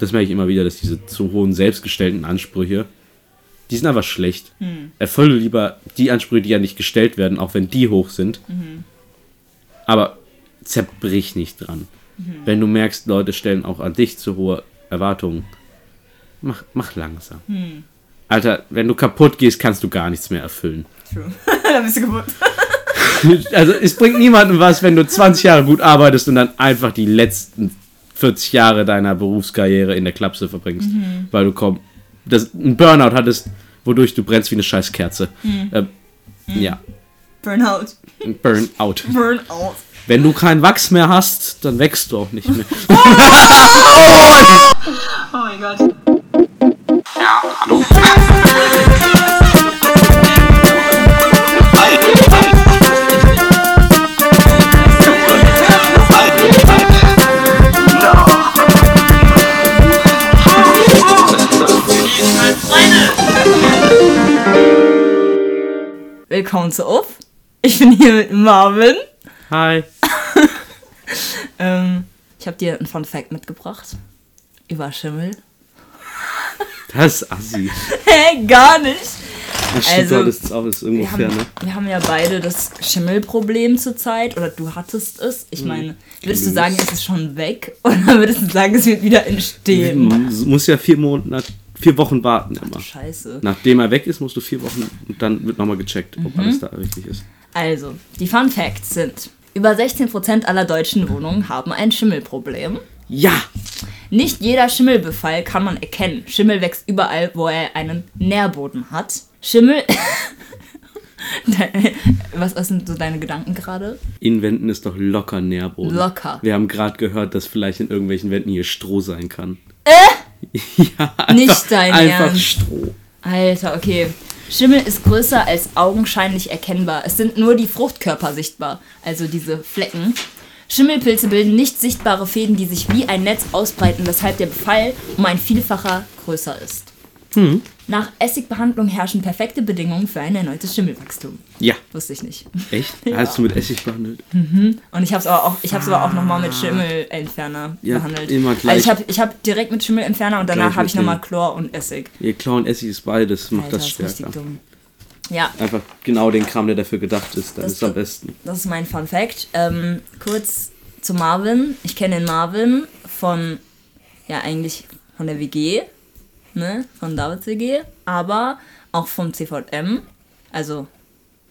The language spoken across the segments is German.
Das merke ich immer wieder, dass diese zu hohen selbstgestellten Ansprüche, die sind einfach schlecht. Erfülle lieber die Ansprüche, die ja nicht gestellt werden, auch wenn die hoch sind. Aber zerbrich nicht dran. Wenn du merkst, Leute stellen auch an dich zu hohe Erwartungen, mach, mach langsam. Alter, wenn du kaputt gehst, kannst du gar nichts mehr erfüllen. True. da bist du kaputt. Also es bringt niemandem was, wenn du 20 Jahre gut arbeitest und dann einfach die letzten 40 Jahre deiner Berufskarriere in der Klapse verbringst. Weil du komm, das, einen Burnout hattest, wodurch du brennst wie eine scheiß Kerze. Ähm, Ja, Burnout. ein Burnout. Burnout. Wenn du kein Wachs mehr hast, dann wächst du auch nicht mehr. Oh mein Gott. Willkommen zu Uff. Ich bin hier mit Marvin. Hi. Ähm, ich habe dir einen Fun Fact mitgebracht. Über Schimmel. Das ist assi. Hä, gar nicht. Das stimmt, Also, das ist auch ist irgendwo Wir fair, haben, ne? wir haben ja beide das Schimmelproblem zurzeit. Oder du hattest es. Ich meine, würdest du sagen, es ist schon weg? Oder würdest du sagen, es wird wieder entstehen? Du musst ja vier Monate, vier Wochen warten immer. Scheiße. Nachdem er weg ist, musst du vier Wochen und dann wird nochmal gecheckt, ob Mhm. alles da richtig ist. Also, die Fun Facts sind: Über 16% aller deutschen Wohnungen haben ein Schimmelproblem. Ja! Nicht jeder Schimmelbefall kann man erkennen. Schimmel wächst überall, wo er einen Nährboden hat. Schimmel. Was was sind so deine Gedanken gerade? In Wänden ist doch locker Nährboden. Locker. Wir haben gerade gehört, dass vielleicht in irgendwelchen Wänden hier Stroh sein kann. Äh? ja, einfach, Nicht dein Einfach Ernst. Stroh. Alter, okay. Schimmel ist größer als augenscheinlich erkennbar. Es sind nur die Fruchtkörper sichtbar, also diese Flecken. Schimmelpilze bilden nicht sichtbare Fäden, die sich wie ein Netz ausbreiten, weshalb der Befall um ein Vielfacher größer ist. Nach Essigbehandlung herrschen perfekte Bedingungen für ein erneutes Schimmelwachstum. Ja. Wusste ich nicht. Echt? Ja. Hast du mit Essig behandelt? Und ich habe es aber auch, ich hab's aber auch nochmal mit Schimmelentferner Ja, behandelt. immer gleich. Also ich habe ich hab direkt mit Schimmelentferner und danach habe ich nochmal Chlor und Essig. Ihr Chlor und Essig ist beides, macht Alter, das ist richtig stärker. dumm. Ja, Einfach genau den Kram, der dafür gedacht ist, dann Das- ist am besten. Das ist mein Fun Fact. Ähm, kurz zu Marvin. Ich kenne den Marvin von, ja eigentlich von der WG, ne, von Davids WG, aber auch vom CVM. Also,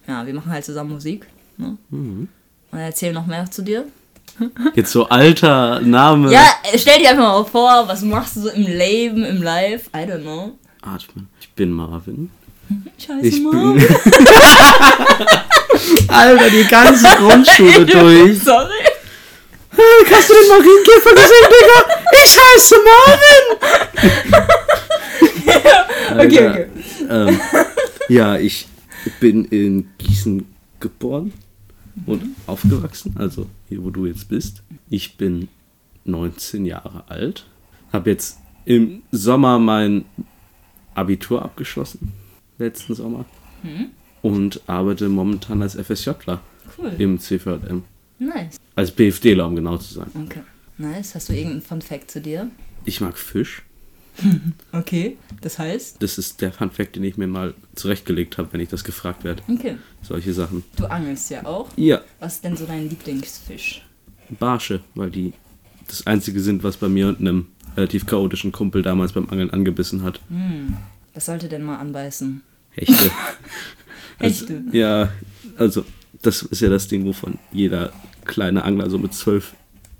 ja, wir machen halt zusammen Musik. Ne? Mhm. Und erzähl noch mehr zu dir. Jetzt so alter Name. Ja, stell dir einfach mal vor, was machst du so im Leben, im Live? I don't know. Atmen. Ich bin Marvin. Ich heiße Ich Marvin. bin. Alter, die ganze Grundschule durch. Sorry. Hey, hast du den Marienkäfer gesehen, Digga? Ich heiße Marvin! Okay, Alter, okay. Ähm, ja, ich bin in Gießen geboren und aufgewachsen, also hier, wo du jetzt bist. Ich bin 19 Jahre alt, habe jetzt im Sommer mein Abitur abgeschlossen, letzten Sommer, und arbeite momentan als FSJler Cool. im CVM. Nice. Als BFDler, um genau zu sein. Okay. Nice. Hast du irgendeinen Fun Fact zu dir? Ich mag Fisch. Okay. Das heißt? Das ist der Funfact, den ich mir mal zurechtgelegt habe, wenn ich das gefragt werde. Okay. Solche Sachen. Du angelst ja auch. Ja, Was ist denn so dein Lieblingsfisch? Barsche, weil die das einzige sind, was bei mir und einem relativ chaotischen Kumpel damals beim Angeln angebissen hat. Was sollte denn mal anbeißen? Hechte. Also, Hechte. ja, also das ist ja das Ding, wovon jeder kleine Angler so mit zwölf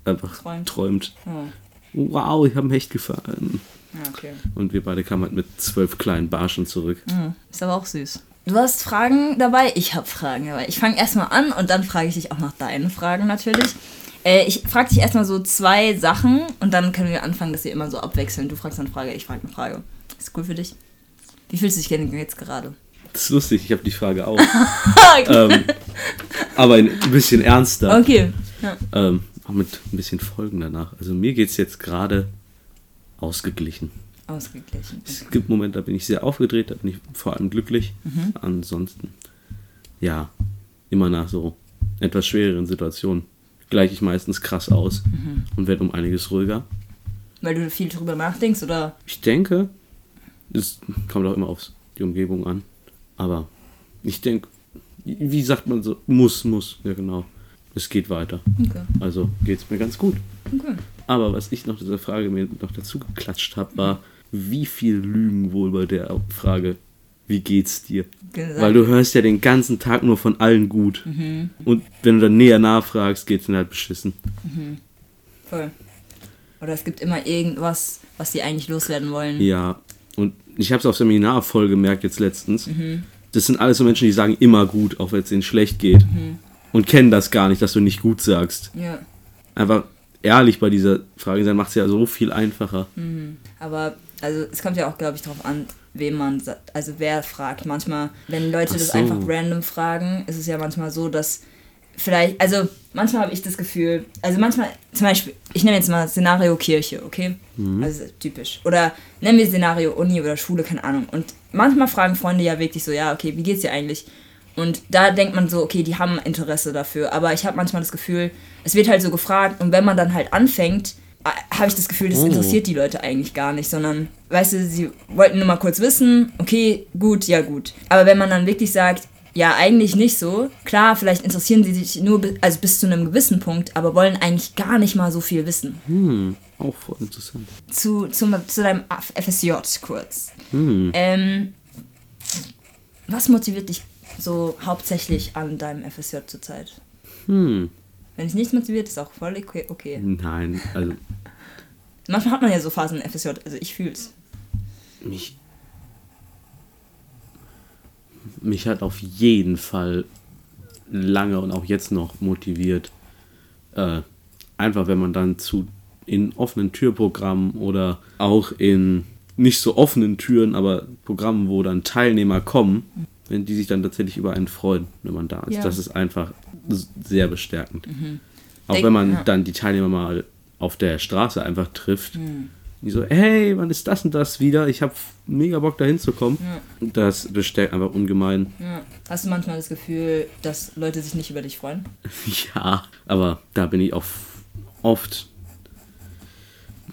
einfach Träumt. träumt. Oh. Wow, ich habe einen Hecht gefahren. Ja, okay. Und wir beide kamen halt mit zwölf kleinen Barschen zurück. Hm, Ist aber auch süß. Du hast Fragen dabei? Ich habe Fragen dabei. Ich fange erstmal an und dann frage ich dich auch nach deinen Fragen natürlich. Äh, ich frage dich erstmal so zwei Sachen und dann können wir anfangen, dass wir immer so abwechseln. Du fragst eine Frage, ich frage eine Frage. Ist cool für dich? Wie fühlst du dich denn jetzt gerade? Das ist lustig, ich habe die Frage auch. ähm, aber ein bisschen ernster. Okay. Ja. Ähm, auch mit ein bisschen Folgen danach. Also mir geht es jetzt gerade ausgeglichen. Ausgeglichen. Es gibt Momente, da bin ich sehr aufgedreht, da bin ich vor allem glücklich. Ansonsten, ja, immer nach so etwas schwereren Situationen gleiche ich meistens krass aus und werde um einiges ruhiger. Weil du viel drüber nachdenkst oder? Ich denke, es kommt auch immer auf die Umgebung an. Aber ich denke, wie sagt man so, muss, muss, ja genau. Es geht weiter. Okay. Also geht es mir ganz gut. okay. Aber was ich noch dieser Frage mir noch dazu geklatscht habe, war, wie viel Lügen wohl bei der Frage, wie geht's dir? Gesagt. Weil du hörst ja den ganzen Tag nur von allen gut. Mhm. Und wenn du dann näher nachfragst, geht's dir halt beschissen. Voll. Oder es gibt immer irgendwas, was die eigentlich loswerden wollen. Ja, und ich habe es auf Seminar voll gemerkt jetzt letztens. Mhm. Das sind alles so Menschen, die sagen immer gut, auch wenn es ihnen schlecht geht. Mhm. Und kennen das gar nicht, dass du nicht gut sagst. Ja. Einfach ehrlich bei dieser Frage sein, macht es ja so viel einfacher. Aber also es kommt ja auch, glaube ich, darauf an, wem man, also wer fragt. Manchmal, wenn Leute Ach das so. einfach random fragen, ist es ja manchmal so, dass vielleicht, also manchmal habe ich das Gefühl, also manchmal, zum Beispiel, ich nenne jetzt mal Szenario Kirche, okay? Also typisch. Oder nennen wir Szenario Uni oder Schule, keine Ahnung. Und manchmal fragen Freunde ja wirklich so, ja, okay, wie geht's dir eigentlich? Und da denkt man so, okay, die haben Interesse dafür. Aber ich habe manchmal das Gefühl, es wird halt so gefragt und wenn man dann halt anfängt, äh, habe ich das Gefühl, das Oh. interessiert die Leute eigentlich gar nicht, sondern, weißt du, sie wollten nur mal kurz wissen, okay, gut, ja gut. Aber wenn man dann wirklich sagt, ja, eigentlich nicht so, klar, vielleicht interessieren sie sich nur, bi- also bis zu einem gewissen Punkt, aber wollen eigentlich gar nicht mal so viel wissen. Hm, auch voll interessant. Zu, zum, zu deinem FSJ kurz. Hm. Ähm, was motiviert dich so hauptsächlich an deinem FSJ zurzeit? Hm. Wenn dich nichts motiviert, ist auch voll okay. okay. Nein, also Manchmal hat man ja so Phasen im FSJ, also ich fühl's. mich. Mich hat auf jeden Fall lange und auch jetzt noch motiviert. Äh, einfach, wenn man dann zu in offenen Türprogrammen oder auch in nicht so offenen Türen, aber Programmen, wo dann Teilnehmer kommen, wenn die sich dann tatsächlich über einen freuen, wenn man da ist. Ja. Das ist einfach sehr bestärkend. Auch Denk- wenn man ja. dann die Teilnehmer mal auf der Straße einfach trifft. Die so, hey, wann ist das und das wieder? Ich habe mega Bock da hinzukommen. Das bestärkt einfach ungemein. Ja. Hast du manchmal das Gefühl, dass Leute sich nicht über dich freuen? Ja, aber da bin ich auch oft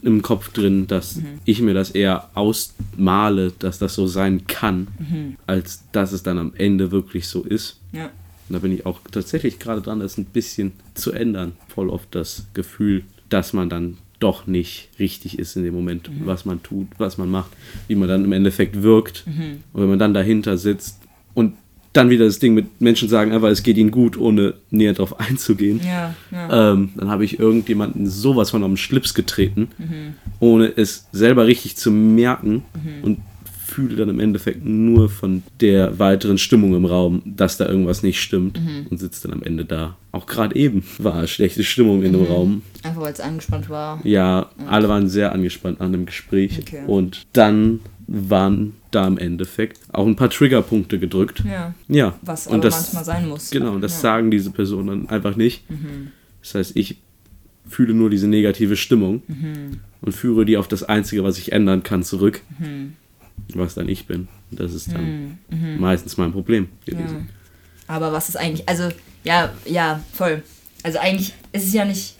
im Kopf drin, dass ich mir das eher ausmale, dass das so sein kann, als dass es dann am Ende wirklich so ist. Ja. Und da bin ich auch tatsächlich gerade dran, das ein bisschen zu ändern. Voll oft das Gefühl, dass man dann doch nicht richtig ist in dem Moment, was man tut, was man macht, wie man dann im Endeffekt wirkt. Und wenn man dann dahinter sitzt und dann wieder das Ding mit Menschen sagen, einfach es geht ihnen gut, ohne näher drauf einzugehen, Ja, ja. ähm, dann habe ich irgendjemanden sowas von den Schlips getreten, ohne es selber richtig zu merken und fühle dann im Endeffekt nur von der weiteren Stimmung im Raum, dass da irgendwas nicht stimmt und sitze dann am Ende da. Auch gerade eben war schlechte Stimmung in dem Raum. Einfach weil es angespannt war. Ja, alle waren sehr angespannt an dem Gespräch Okay. und dann waren da im Endeffekt auch ein paar Triggerpunkte gedrückt. Ja. Ja, Was und aber das, manchmal sein muss. Genau, und das ja. Mhm. sagen diese Personen dann einfach nicht. Das heißt, ich fühle nur diese negative Stimmung Mhm. und führe die auf das Einzige, was ich ändern kann, zurück. Mhm. Was dann ich bin. Das ist dann meistens mein Problem Ja. gewesen. Aber was ist eigentlich, also, ja, ja, voll. Also eigentlich ist es ja nicht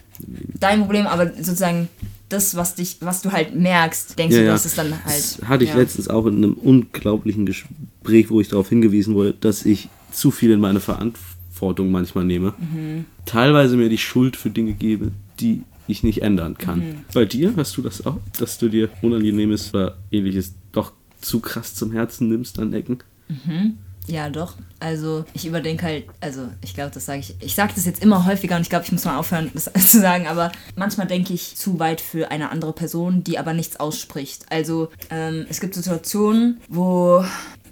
dein Problem, aber sozusagen das, was dich, was du halt merkst, denkst Ja, du, ja. dass es dann halt. Das hatte ich ja. letztens auch in einem unglaublichen Gespräch, wo ich darauf hingewiesen wurde, dass ich zu viel in meine Verantwortung manchmal nehme. Mhm. Teilweise mir die Schuld für Dinge gebe, die ich nicht ändern kann. Mhm. Bei dir hast du das auch, dass du dir Unangenehmes oder ähnliches zu krass zum Herzen nimmst an Ecken? Ja, doch. Also ich überdenke halt, also ich glaube, das sage ich, ich sage das jetzt immer häufiger und ich glaube, ich muss mal aufhören, das zu sagen, aber manchmal denke ich zu weit für eine andere Person, die aber nichts ausspricht. Also ähm, es gibt Situationen, wo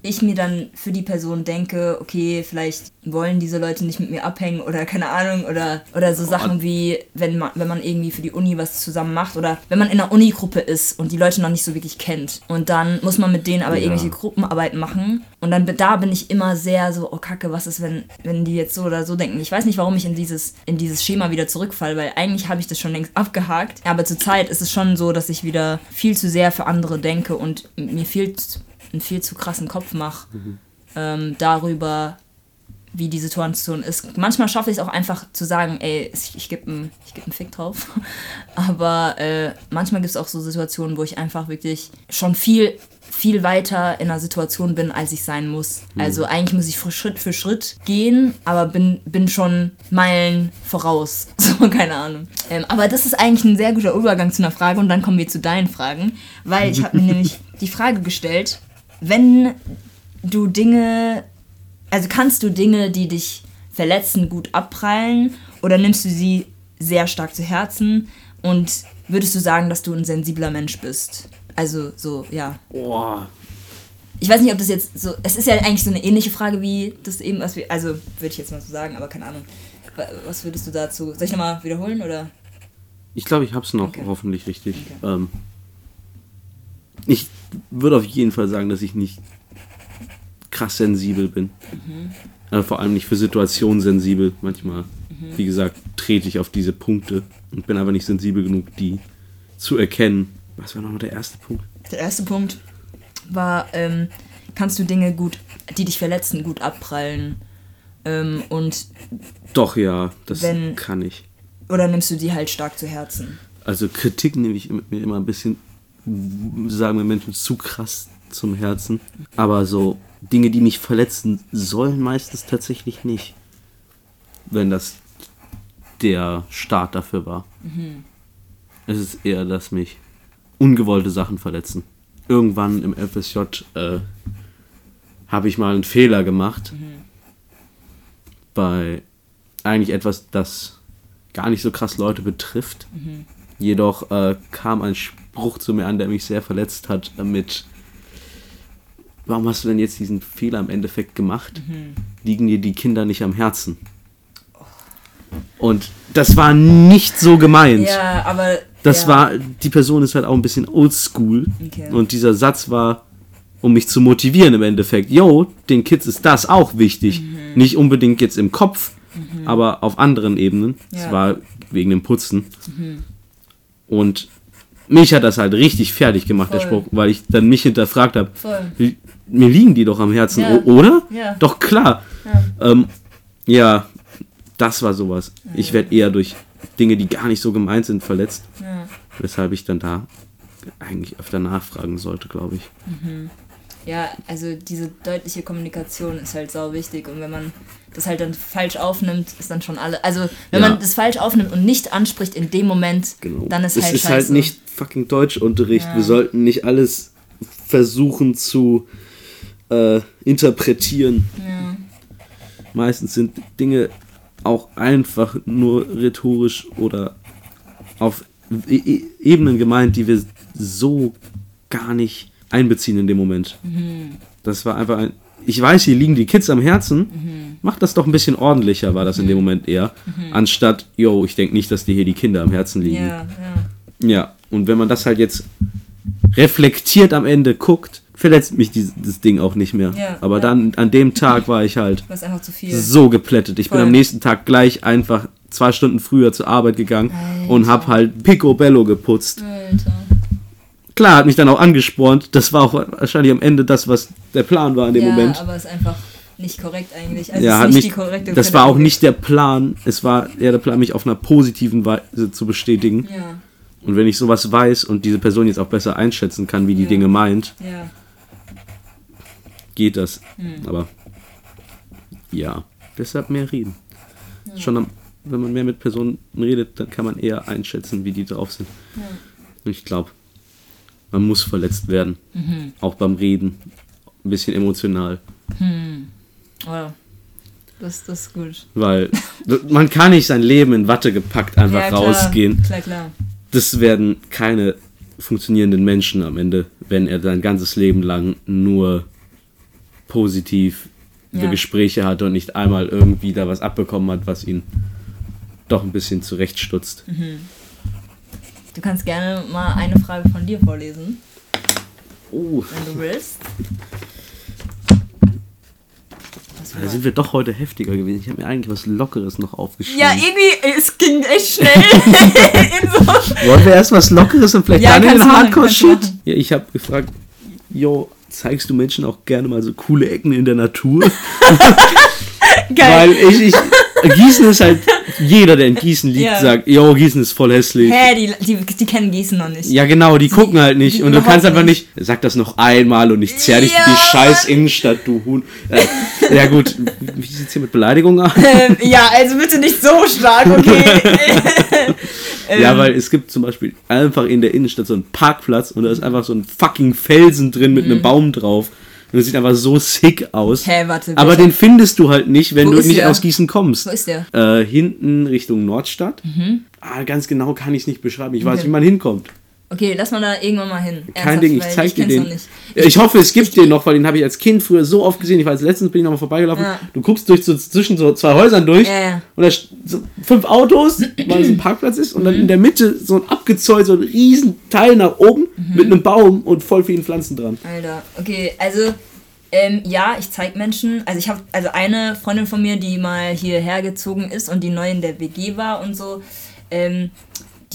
ich mir dann für die Person denke, okay, vielleicht wollen diese Leute nicht mit mir abhängen oder keine Ahnung oder, oder so Sachen wie, wenn man, wenn man irgendwie für die Uni was zusammen macht oder wenn man in einer Unigruppe ist und die Leute noch nicht so wirklich kennt und dann muss man mit denen aber Ja. irgendwelche Gruppenarbeiten machen und dann da bin ich immer sehr so, oh Kacke, was ist, wenn, wenn die jetzt so oder so denken. Ich weiß nicht, warum ich in dieses, in dieses Schema wieder zurückfalle, weil eigentlich habe ich das schon längst abgehakt, aber zurzeit ist es schon so, dass ich wieder viel zu sehr für andere denke und mir viel, zu- einen viel zu krassen Kopf mache ähm, darüber, wie die Situation ist. Manchmal schaffe ich es auch einfach zu sagen, ey, ich, ich gebe einen geb Fick drauf. Aber äh, manchmal gibt es auch so Situationen, wo ich einfach wirklich schon viel viel weiter in einer Situation bin, als ich sein muss. Mhm. Also eigentlich muss ich Schritt für Schritt gehen, aber bin, bin schon Meilen voraus. So, keine Ahnung. Ähm, aber das ist eigentlich ein sehr guter Übergang zu einer Frage und dann kommen wir zu deinen Fragen, weil ich habe mir nämlich die Frage gestellt, wenn du Dinge, also kannst du Dinge, die dich verletzen, gut abprallen oder nimmst du sie sehr stark zu Herzen und würdest du sagen, dass du ein sensibler Mensch bist? Also so, ja. Boah. Ich weiß nicht, ob das jetzt so. Es ist ja eigentlich so eine ähnliche Frage wie das eben, was wir. Also würde ich jetzt mal so sagen, aber keine Ahnung. Was würdest du dazu. Soll ich nochmal wiederholen oder? Ich glaube, ich habe es noch okay. hoffentlich richtig. Okay. Ähm, ich würde auf jeden Fall sagen, dass ich nicht krass sensibel bin. Mhm. Also vor allem nicht für Situationen sensibel. Manchmal, mhm. wie gesagt, trete ich auf diese Punkte und bin aber nicht sensibel genug, die zu erkennen was war nochmal der erste Punkt? Der erste Punkt war, ähm, kannst du Dinge gut, die dich verletzen, gut abprallen. Ähm, und doch, ja, das wenn, kann ich. Oder nimmst du die halt stark zu Herzen? Also Kritik nehme ich mir immer ein bisschen, sagen wir Menschen, zu krass zum Herzen. Aber so Dinge, die mich verletzen sollen, meistens tatsächlich nicht. Wenn das der Start dafür war. Mhm. Es ist eher, dass mich ungewollte Sachen verletzen. Irgendwann im FSJ äh, habe ich mal einen Fehler gemacht. Mhm. Bei eigentlich etwas, das gar nicht so krass Leute betrifft. Mhm. Jedoch äh, kam ein Spruch zu mir an, der mich sehr verletzt hat, mit Warum hast du denn jetzt diesen Fehler im Endeffekt gemacht? Mhm. Liegen dir die Kinder nicht am Herzen? Und das war nicht so gemeint. Ja, aber das ja. war, die Person ist halt auch ein bisschen oldschool. Okay. Und dieser Satz war, um mich zu motivieren im Endeffekt. Yo, den Kids ist das auch wichtig. Mhm. Nicht unbedingt jetzt im Kopf, mhm. aber auf anderen Ebenen. Es war wegen dem Putzen. Mhm. Und mich hat das halt richtig fertig gemacht, Voll. der Spruch, weil ich dann mich hinterfragt habe. Mir liegen die doch am Herzen, ja. oder? Ja. Doch klar. Ja. Ähm, ja, das war sowas. Ich werde eher durch Dinge, die gar nicht so gemeint sind, verletzt. Ja. Weshalb ich dann da eigentlich öfter nachfragen sollte, glaube ich. Mhm. Ja, also diese deutliche Kommunikation ist halt sau wichtig und wenn man das halt dann falsch aufnimmt, ist dann schon alle. Also wenn ja. man das falsch aufnimmt und nicht anspricht in dem Moment, genau. dann ist es halt ist halt nicht fucking Deutschunterricht. Ja. Wir sollten nicht alles versuchen zu äh, interpretieren. Ja. Meistens sind Dinge auch einfach nur rhetorisch oder auf e-, e Ebenen gemeint, die wir so gar nicht einbeziehen in dem Moment. Mhm. Das war einfach ein. Ich weiß, hier liegen die Kids am Herzen. Mhm. Macht das doch ein bisschen ordentlicher, war das in dem mhm. Moment eher. Mhm. Anstatt, yo, ich denke nicht, dass dir hier die Kinder am Herzen liegen. Ja, ja. ja, und wenn man das halt jetzt reflektiert am Ende guckt, verletzt mich dieses Ding auch nicht mehr. Ja, Aber ja. dann an dem Tag war ich halt so geplättet. Ich Voll. bin am nächsten Tag gleich einfach zwei Stunden früher zur Arbeit gegangen Alter. und hab halt Picobello geputzt. Alter. Klar, hat mich dann auch angespornt. Das war auch wahrscheinlich am Ende das, was der Plan war in dem ja, Moment. aber es ist einfach nicht korrekt eigentlich. Also ja, hat nicht, das war auch nicht der Plan. Es war eher der Plan, mich auf einer positiven Weise zu bestätigen. Ja. Und wenn ich sowas weiß und diese Person jetzt auch besser einschätzen kann, wie die ja. Dinge meint, ja geht das. Mhm. Aber ja, deshalb mehr reden. Ja. Schon am, wenn man mehr mit Personen redet, dann kann man eher einschätzen, wie die drauf sind. Ja. Und ich glaube, man muss verletzt werden. Mhm. Auch beim Reden. Ein bisschen emotional. Mhm. Oh. Das, das ist gut. Weil man kann nicht sein Leben in Watte gepackt einfach ja, klar. rausgehen. Klar, klar. Das werden keine funktionierenden Menschen am Ende, wenn er sein ganzes Leben lang nur positiv ja. Gespräche hatte und nicht einmal irgendwie da was abbekommen hat, was ihn doch ein bisschen zurechtstutzt. Mhm. Du kannst gerne mal eine Frage von dir vorlesen. Oh. Wenn du willst. Da sind wir doch heute heftiger gewesen. Ich habe mir eigentlich was Lockeres noch aufgeschrieben. Ja, irgendwie, es ging echt schnell. so. Wollen wir erst was Lockeres und vielleicht ja, dann den Hardcore-Shit? Ja, ich habe gefragt, jo, zeigst du Menschen auch gerne mal so coole Ecken in der Natur? Weil ich, ich, Gießen ist halt, jeder, der in Gießen liegt, Ja. sagt, yo, Gießen ist voll hässlich. Hä, die, die, die kennen Gießen noch nicht. Ja, genau, die gucken halt nicht. die Und du kannst einfach nicht. sag das noch einmal und ich zerr dich Ja, die scheiß. Innenstadt, du Huhn. Äh, ja, gut, wie sieht's hier mit Beleidigungen aus? Ähm, ja, also bitte nicht so stark, okay? Ja, Ähm. weil es gibt zum Beispiel einfach in der Innenstadt so einen Parkplatz und da ist einfach so ein fucking Felsen drin mit Mhm. einem Baum drauf. Und das sieht einfach so sick aus. Hä, warte. Aber welcher- den findest du halt nicht, wenn Wo du nicht der? aus Gießen kommst. Wo ist der? Äh, hinten Richtung Nordstadt. Ah, ganz genau kann ich es nicht beschreiben. Ich weiß, Okay. wie man hinkommt. Okay, lass mal da irgendwann mal hin. Kein Ernsthaft, Ding, ich zeig dir kenn's den. Ja, Ich hoffe, es gibt den noch, weil den habe ich als Kind früher so oft gesehen. Ich weiß, letztens bin ich nochmal vorbeigelaufen. Ja. Du guckst durch so, zwischen so zwei Häusern durch Ja, ja. und da so fünf Autos, weil es ein Parkplatz ist und dann in der Mitte so ein abgezäunt, so ein riesen Teil nach oben Mhm. mit einem Baum und voll vielen Pflanzen dran. Alter, okay, also ähm, ja, ich zeig Menschen, also ich habe also eine Freundin von mir, die mal hierher gezogen ist und die neu in der WG war und so, ähm,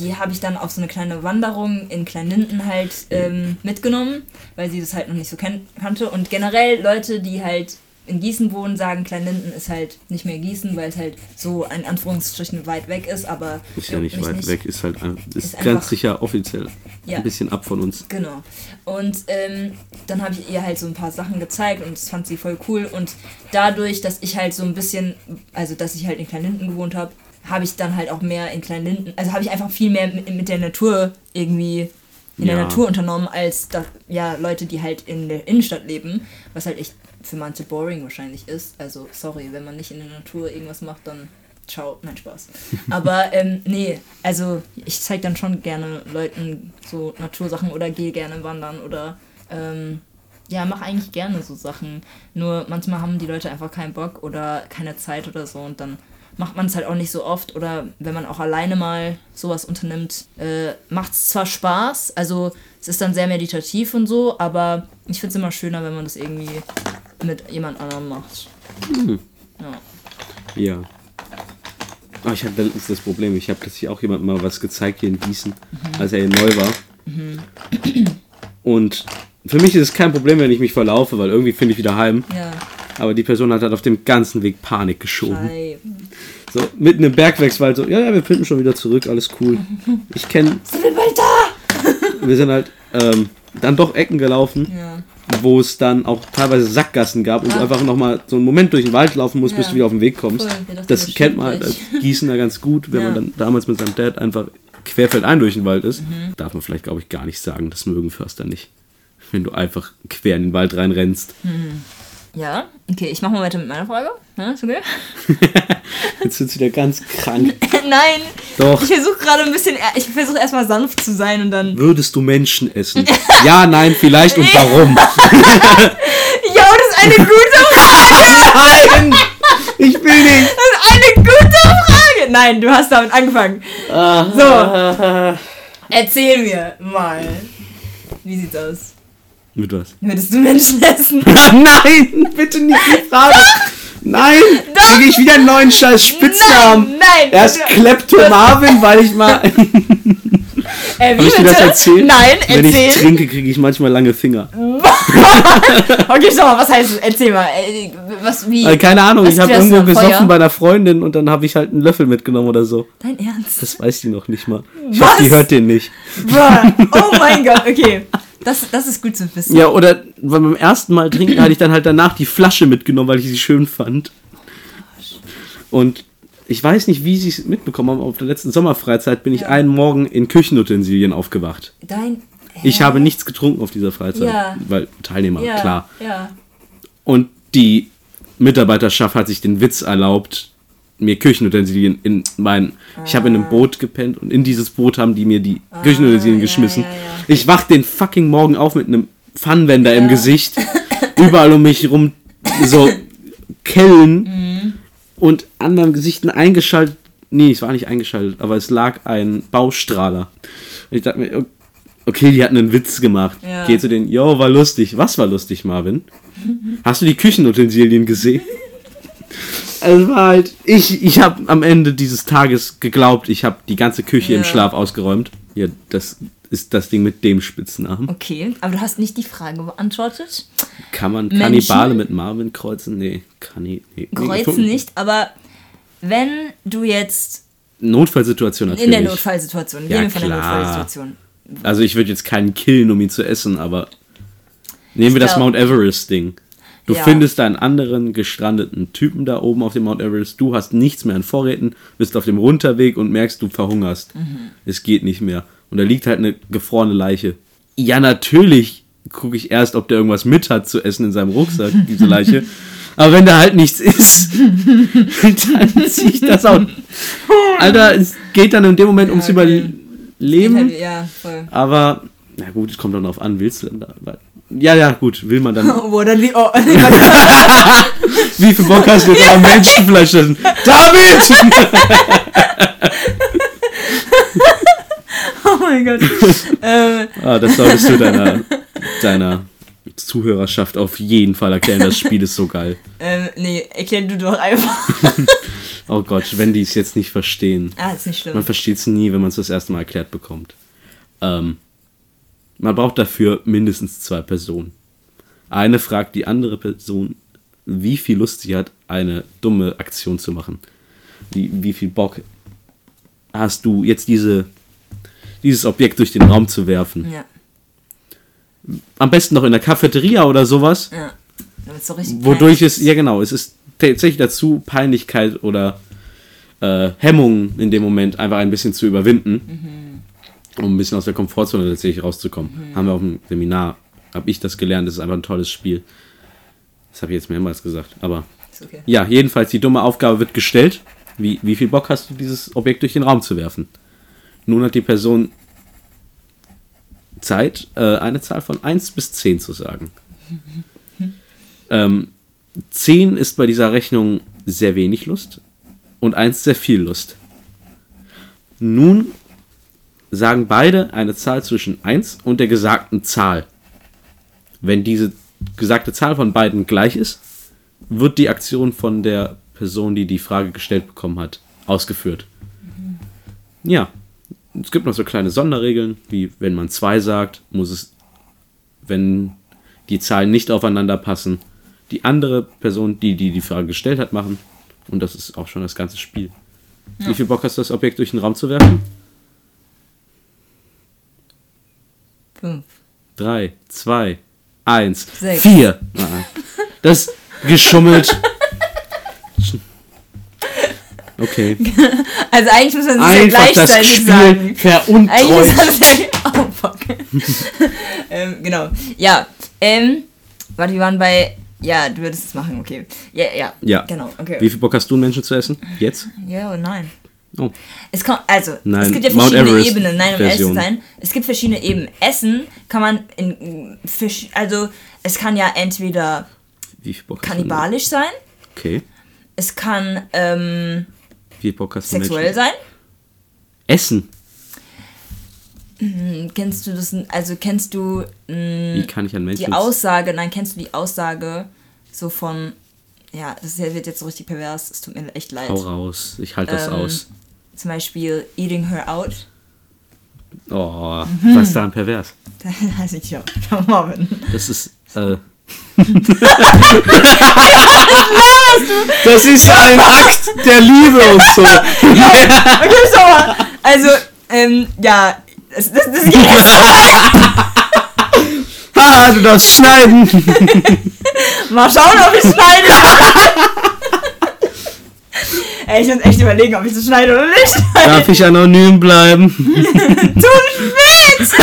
die habe ich dann auf so eine kleine Wanderung in Kleinlinden halt ähm, mitgenommen, weil sie das halt noch nicht so kannte und generell Leute, die halt in Gießen wohnen, sagen, Kleinlinden ist halt nicht mehr Gießen, weil es halt so in Anführungsstrichen weit weg ist, aber Ist ja juckt nicht weit weg, ist halt ist, Ist ganz sicher offiziell Ja. ein bisschen ab von uns. Genau. Und ähm, dann habe ich ihr halt so ein paar Sachen gezeigt und das fand sie voll cool. Und dadurch, dass ich halt so ein bisschen, also dass ich halt in Kleinlinden gewohnt habe, habe ich dann halt auch mehr in Kleinlinden, also habe ich einfach viel mehr mit, der Natur irgendwie in der Ja. Natur unternommen, als da, ja, Leute, die halt in der Innenstadt leben, was halt echt für manche boring wahrscheinlich ist. Also sorry, wenn man nicht in der Natur irgendwas macht, dann ciao, nein Spaß. Aber ähm, nee, also ich zeige dann schon gerne Leuten so Natursachen oder gehe gerne wandern oder ähm, ja, mache eigentlich gerne so Sachen. Nur manchmal haben die Leute einfach keinen Bock oder keine Zeit oder so und dann macht man es halt auch nicht so oft oder wenn man auch alleine mal sowas unternimmt, äh, macht es zwar Spaß, also es ist dann sehr meditativ und so, aber ich finde es immer schöner, wenn man das irgendwie mit jemand anderem macht. Ja. Ja. Aber ich hatte letztens das Problem, ich habe hier auch jemand mal was gezeigt hier in Gießen, als er hier neu war. Und für mich ist es kein Problem, wenn ich mich verlaufe, weil irgendwie finde ich wieder heim. Ja, Aber die Person hat halt auf dem ganzen Weg Panik geschoben. Scheiben. So, mitten im Bergwechswald, so, ja, ja, wir finden schon wieder zurück, alles cool. Ich kenne, Sind wir bald da? wir sind halt ähm, dann doch Ecken gelaufen, Ja. wo es dann auch teilweise Sackgassen gab und du Ah. einfach nochmal so einen Moment durch den Wald laufen musst, bis Ja. du wieder auf den Weg kommst. Dachten, das das kennt man halt als. Gießener ganz gut, wenn Ja. man dann damals mit seinem Dad einfach querfeldein durch den Wald ist. Mhm. Darf man vielleicht, glaube ich, gar nicht sagen, das mögen Förster nicht. Wenn du einfach quer in den Wald reinrennst. Ja, okay, ich mache mal weiter mit meiner Frage. Ja, ist okay? Jetzt wird wieder ganz krank. Nein, Doch. ich versuche gerade ein bisschen, ich versuche erstmal sanft zu sein und dann. Würdest du Menschen essen? ja, nein, vielleicht und warum? Jo, das ist eine gute Frage! Nein! Ich will nicht! Das ist eine gute Frage! Nein, du hast damit angefangen. So. Erzähl mir mal. Wie sieht's aus? Mit was? Würdest du Menschen essen? Nein! Bitte nicht die Frage! Nein! Kriege ich wieder einen neuen scheiß Spitznamen! Nein, nein! Er ist du- Klepto Marvin, weil ich mal. äh, Habe ich dir das erzählt? Nein, Wenn ich erzähl. trinke, kriege ich manchmal lange Finger. Okay, schau mal, was heißt das? Erzähl mal. Äh, Was, wie? Äh, keine Ahnung, Was ich habe irgendwo gesoffen Feuer? bei einer Freundin und dann habe ich halt einen Löffel mitgenommen oder so. Dein Ernst? Das weiß die noch nicht mal. Ich Was? hoffe, die hört den nicht. Bruh. Oh mein Gott, okay. Das, das ist gut zu wissen. Ja, oder beim ersten Mal trinken hatte ich dann halt danach die Flasche mitgenommen, weil ich sie schön fand. Und ich weiß nicht, wie sie es mitbekommen haben, aber auf der letzten Sommerfreizeit bin ich Ja. einen Morgen in Küchenutensilien aufgewacht. Dein. Ich Hä? habe nichts getrunken auf dieser Freizeit, Ja. weil Teilnehmer, ja, klar. Ja. Und die Mitarbeiterschaft hat sich den Witz erlaubt, mir Küchenutensilien in mein. Ich habe in einem Boot gepennt und in dieses Boot haben die mir die Küchenutensilien Ah. ja, geschmissen. ja, ja. Ich wach den fucking Morgen auf mit einem Pfannenwender im Ja. Gesicht. Überall um mich rum so Kellen Mhm. und anderen Gesichten eingeschaltet. Nee, es war nicht eingeschaltet, aber es lag ein Baustrahler. Und ich dachte mir, okay, die hatten einen Witz gemacht. Ja. Geh zu den, yo, war lustig. Was war lustig, Marvin? Hast du die Küchenutensilien gesehen? Es war halt, ich, ich habe am Ende dieses Tages geglaubt, ich habe die ganze Küche im Ja. Schlaf ausgeräumt. Ja, das ist das Ding mit dem Spitznamen. Okay, aber du hast nicht die Frage beantwortet. Kann man Menschen? Kannibale mit Marvin kreuzen? Nee, Kanni nee, nee, Kreuzen nicht, aber wenn du jetzt Notfallsituation natürlich. in der Notfallsituation, Ja, gehen wir von der. Notfallsituation. Also ich würde jetzt keinen killen, um ihn zu essen, aber nehmen wir das Mount Everest-Ding. Du Ja. findest einen anderen gestrandeten Typen da oben auf dem Mount Everest. Du hast nichts mehr an Vorräten, bist auf dem Runterweg und merkst, du verhungerst. Mhm. Es geht nicht mehr. Und da liegt halt eine gefrorene Leiche. Ja, natürlich gucke ich erst, ob der irgendwas mit hat zu essen in seinem Rucksack, diese Leiche. Aber wenn da halt nichts ist, dann ziehe ich das auch. Alter, es geht dann in dem Moment ums okay. Überleben. Ja, voll. Aber, na gut, es kommt dann drauf an, willst du denn da? Ja, ja, gut, will man dann. Oh, dann li- oh, Wie viel Bock hast du jetzt am Menschenfleisch essen? David! oh mein Gott. ähm, ah, das solltest du deiner, deiner Zuhörerschaft auf jeden Fall erklären. Das Spiel ist so geil. ähm, nee, erklär du doch einfach. Oh Gott, wenn die es jetzt nicht verstehen. ah, ist nicht schlimm. Man versteht es nie, wenn man es das erste Mal erklärt bekommt. Ähm, man braucht dafür mindestens zwei Personen. Eine fragt die andere Person, wie viel Lust sie hat, eine dumme Aktion zu machen. Wie, wie viel Bock hast du, jetzt diese, dieses Objekt durch den Raum zu werfen? Ja, Am besten noch in der Cafeteria oder sowas, ja. So richtig wodurch es, ja genau, es ist tatsächlich dazu, Peinlichkeit oder äh, Hemmungen in dem Moment einfach ein bisschen zu überwinden, um ein bisschen aus der Komfortzone tatsächlich rauszukommen. Haben wir auf dem Seminar, habe ich das gelernt, das ist einfach ein tolles Spiel. Das habe ich jetzt mehrmals gesagt, aber. Okay. ja, jedenfalls die dumme Aufgabe wird gestellt. Wie, wie viel Bock hast du, dieses Objekt durch den Raum zu werfen? Nun hat die Person Zeit, äh, eine Zahl von 1 bis 10 zu sagen. ähm, 10 ist bei dieser Rechnung sehr wenig Lust und 1 sehr viel Lust. Nun sagen beide eine Zahl zwischen 1 und der gesagten Zahl. Wenn diese gesagte Zahl von beiden gleich ist, wird die Aktion von der Person, die die Frage gestellt bekommen hat, ausgeführt. Ja, es gibt noch so kleine Sonderregeln, wie wenn man 2 sagt, muss es, wenn die Zahlen nicht aufeinander passen, die andere Person, die die, die Frage gestellt hat, machen. Und das ist auch schon das ganze Spiel. Wie viel Bock hast du, das Objekt durch den Raum zu werfen? Fünf. 3, 2, 1, Sechs. 4. Das geschummelt. Okay. Also eigentlich muss man sich ja gleichzeitig sagen. Eigentlich muss man sich Oh, fuck. ähm, genau. Ja. Ähm, warte, wir waren bei. Ja, du würdest es machen, okay. Ja, ja. Ja. Genau, okay. Wie viel Bock hast du, einen Menschen zu essen? Jetzt? Ja oder nein? Oh. Es kommt, also, Nein, es gibt ja verschiedene Ebenen. Nein, um ehrlich zu sein. Es gibt verschiedene Ebenen. Essen kann man in, also es kann ja entweder kannibalisch sein? Okay. es kann ähm, sexuell sein. Essen. Hm, Kennst du das, also kennst du mh, Wie kann ich Menschen... die Aussage, nein, kennst du die Aussage so von, ja, das wird jetzt so richtig pervers, es tut mir echt leid. Hau raus. Ich halte das Ähm, aus. Zum Beispiel eating her out. Oh, Mhm. was ist daran pervers? Da weiß ich ja. Marvin. Das ist... Äh, das ist ein Akt der Liebe und so. Okay, schau mal. Also, ähm, ja, das, das, das geht. Ha, du darfst schneiden. Mal schauen, ob ich schneide. Ey, ich muss echt überlegen, ob ich das schneide oder nicht. Darf ich anonym bleiben? Du Spitz!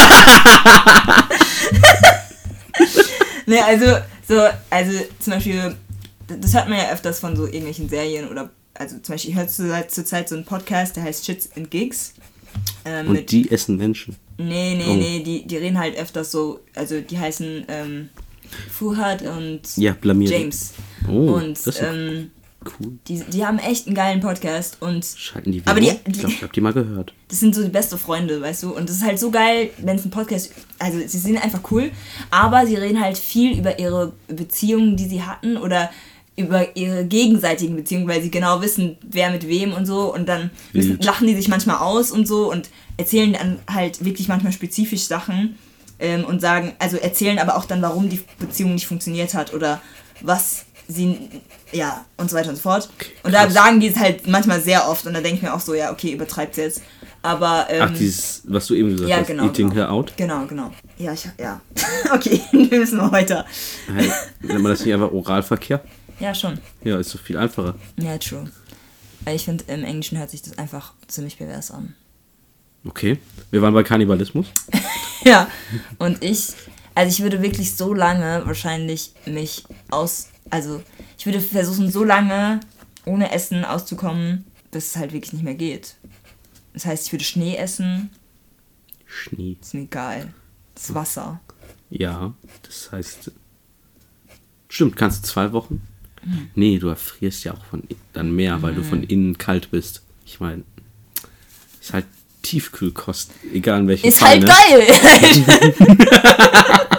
nee, also, so, also zum Beispiel, das hört man ja öfters von so irgendwelchen Serien oder, also zum Beispiel, ich höre zur, zur Zeit so einen Podcast, der heißt Shits and Gigs. Ähm, Und die essen Menschen. nee, nee, Oh. nee, die, die reden halt öfters so, also die heißen ähm, Fuhad und Ja. James. Oh, und das ist ähm, cool. die, die haben echt einen geilen Podcast und Schalten die Aber die- Werbung? Ich glaube, ich habe die mal gehört. das sind so die beste Freunde, weißt du? Und das ist halt so geil, wenn es ein Podcast, also sie sind einfach cool, aber sie reden halt viel über ihre Beziehungen, die sie hatten oder über ihre gegenseitigen Beziehungen, weil sie genau wissen, wer mit wem und so. Und dann müssen, lachen die sich manchmal aus und so und erzählen dann halt wirklich manchmal spezifisch Sachen ähm, und sagen, also erzählen aber auch dann, warum die Beziehung nicht funktioniert hat oder was sie, ja, und so weiter und so fort. Und da sagen die es halt manchmal sehr oft und da denke ich mir auch so, ja, okay, übertreibt jetzt. Aber, ähm, Ach, dieses, was du eben gesagt ja, hast, genau, Eating genau. Her Out. Genau, genau. Ja, ich, ja. okay, wir müssen weiter. Hey, nennt man das nicht einfach Oralverkehr? Ja, schon. Ja, ist so viel einfacher. Ja, true. Weil ich finde, im Englischen hört sich das einfach ziemlich pervers an. Okay. Wir waren bei Kannibalismus. Ja. Und ich, also ich würde wirklich so lange wahrscheinlich mich aus, also ich würde versuchen, so lange ohne Essen auszukommen, bis es halt wirklich nicht mehr geht. Das heißt, ich würde Schnee essen, Schnee. ist mir egal. Das Wasser. Ja, das heißt. Stimmt, kannst du zwei Wochen? Mhm. Nee, du erfrierst ja auch von dann mehr, weil du von innen kalt bist. Ich meine, ist halt Tiefkühlkost, egal in welchem Ist Fall. halt ne? geil!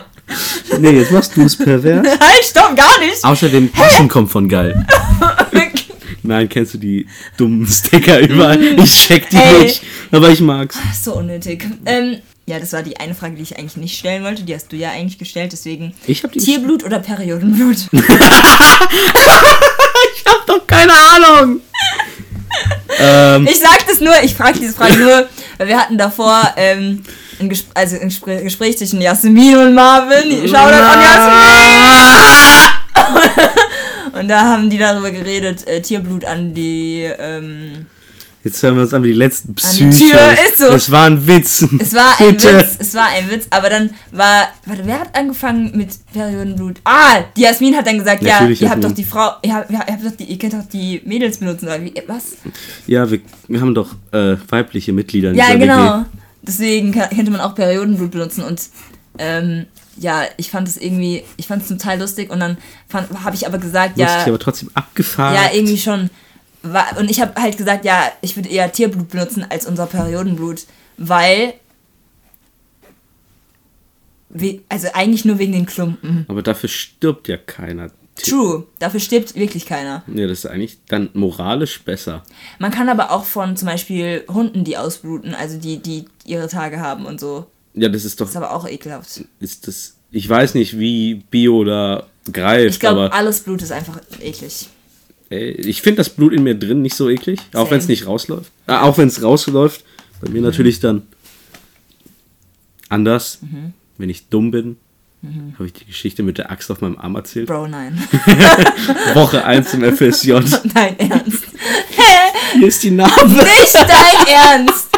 Nee, jetzt machst du es pervers. halt, stopp, gar nicht! Außerdem, Essen kommt von geil. Nein, kennst du die dummen Sticker überall? Ich check die Ey. nicht, aber ich mag's. so unnötig. Ähm, ja, das war die eine Frage, die ich eigentlich nicht stellen wollte. Die hast du ja eigentlich gestellt, deswegen. Ich hab die Tierblut oder Periodenblut? Ich hab doch keine Ahnung. ähm, Ich sag das nur, ich frage diese Frage nur, weil wir hatten davor ähm, ein, Ges also ein Gespr Gespräch zwischen Jasmin und Marvin. Shoutout an Jasmin! Und da haben die darüber geredet, äh, Tierblut an die. Ähm, Jetzt hören wir uns an wie die letzten. Tür, ist so. Es war ein Witz. es war ein Bitte. Witz, es war ein Witz, aber dann war. Warte, wer hat angefangen mit Periodenblut? Ah, die Jasmin hat dann gesagt, Natürlich ja, ihr habt Jasmin. doch die Frau, ihr habt, ihr habt doch die, ihr könnt doch die Mädels benutzen, oder wie, was? Ja, wir, wir haben doch äh, weibliche Mitglieder in Ja, genau. WG. Deswegen kann, könnte man auch Periodenblut benutzen und ähm, ja, ich fand es irgendwie, ich fand es zum Teil lustig und dann habe ich aber gesagt, Lustig, ja, aber trotzdem abgefahren. ja, irgendwie schon. Und ich habe halt gesagt, ja, ich würde eher Tierblut benutzen als unser Periodenblut, weil, we- also eigentlich nur wegen den Klumpen. Aber dafür stirbt ja keiner. True, dafür stirbt wirklich keiner. Ja, das ist eigentlich dann moralisch besser. Man kann aber auch von zum Beispiel Hunden, die ausbluten, also die, die ihre Tage haben und so, Ja, das ist doch. ist aber auch ekelhaft. Ist das. Ich weiß nicht, wie Bio da greift, Ich glaube, alles Blut ist einfach eklig. ey, ich finde das Blut in mir drin nicht so eklig. Auch Same. wenn es nicht rausläuft. Äh, auch wenn es rausläuft. Bei mir natürlich dann anders. Mhm. Wenn ich dumm bin, habe ich die Geschichte mit der Axt auf meinem Arm erzählt. Bro, nein. Woche 1 im FSJ. Dein Ernst. Hier ist die Narbe. Nicht dein Ernst.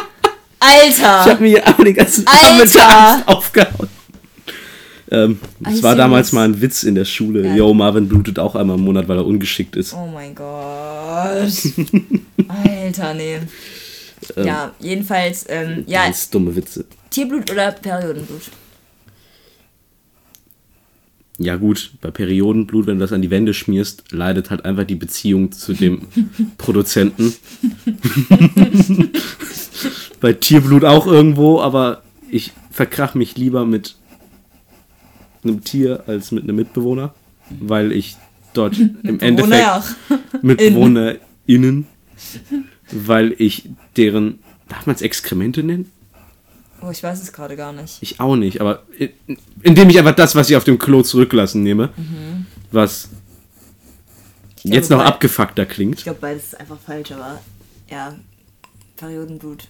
Ich habe Alter. mir hier den ganzen Alter. Arm mit der Axt aufgehauen. Ähm, das Are war damals serious? mal ein Witz in der Schule. Ja. Yo, Marvin blutet auch einmal im Monat, weil er ungeschickt ist. Oh mein Gott. Alter, nee. Ja, jedenfalls, ähm, ja, Ganz dumme Witze. Tierblut oder Periodenblut? Ja gut, bei Periodenblut, wenn du das an die Wände schmierst, leidet halt einfach die Beziehung zu dem Produzenten. bei Tierblut auch irgendwo, aber ich verkrach mich lieber mit einem Tier als mit einem Mitbewohner, weil ich dort im Endeffekt. MitbewohnerInnen, weil ich deren, darf man es Exkremente nennen? Oh, ich weiß es gerade gar nicht. Ich auch nicht, aber in- indem ich einfach das, was sie auf dem Klo zurücklassen nehme, was glaube, jetzt noch abgefuckter Ich klingt. glaube, beides ist einfach falsch, aber ja, Periodenblut.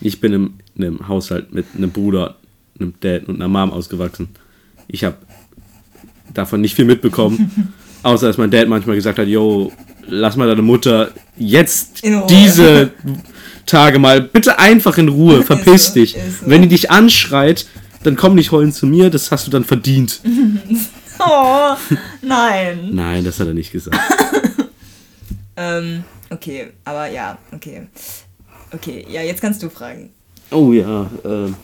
Ich bin im, in einem Haushalt mit einem Bruder, einem Dad und einer Mom ausgewachsen. Ich habe davon nicht viel mitbekommen, außer dass mein Dad manchmal gesagt hat, yo, lass mal deine Mutter jetzt diese Tage mal bitte einfach in Ruhe, verpiss dich. so. Wenn die dich anschreit, dann komm nicht heulen zu mir, das hast du dann verdient. Oh, nein. Nein, das hat er nicht gesagt. Ähm, okay, aber ja, okay. Okay, ja, jetzt kannst du fragen. Oh ja, ähm.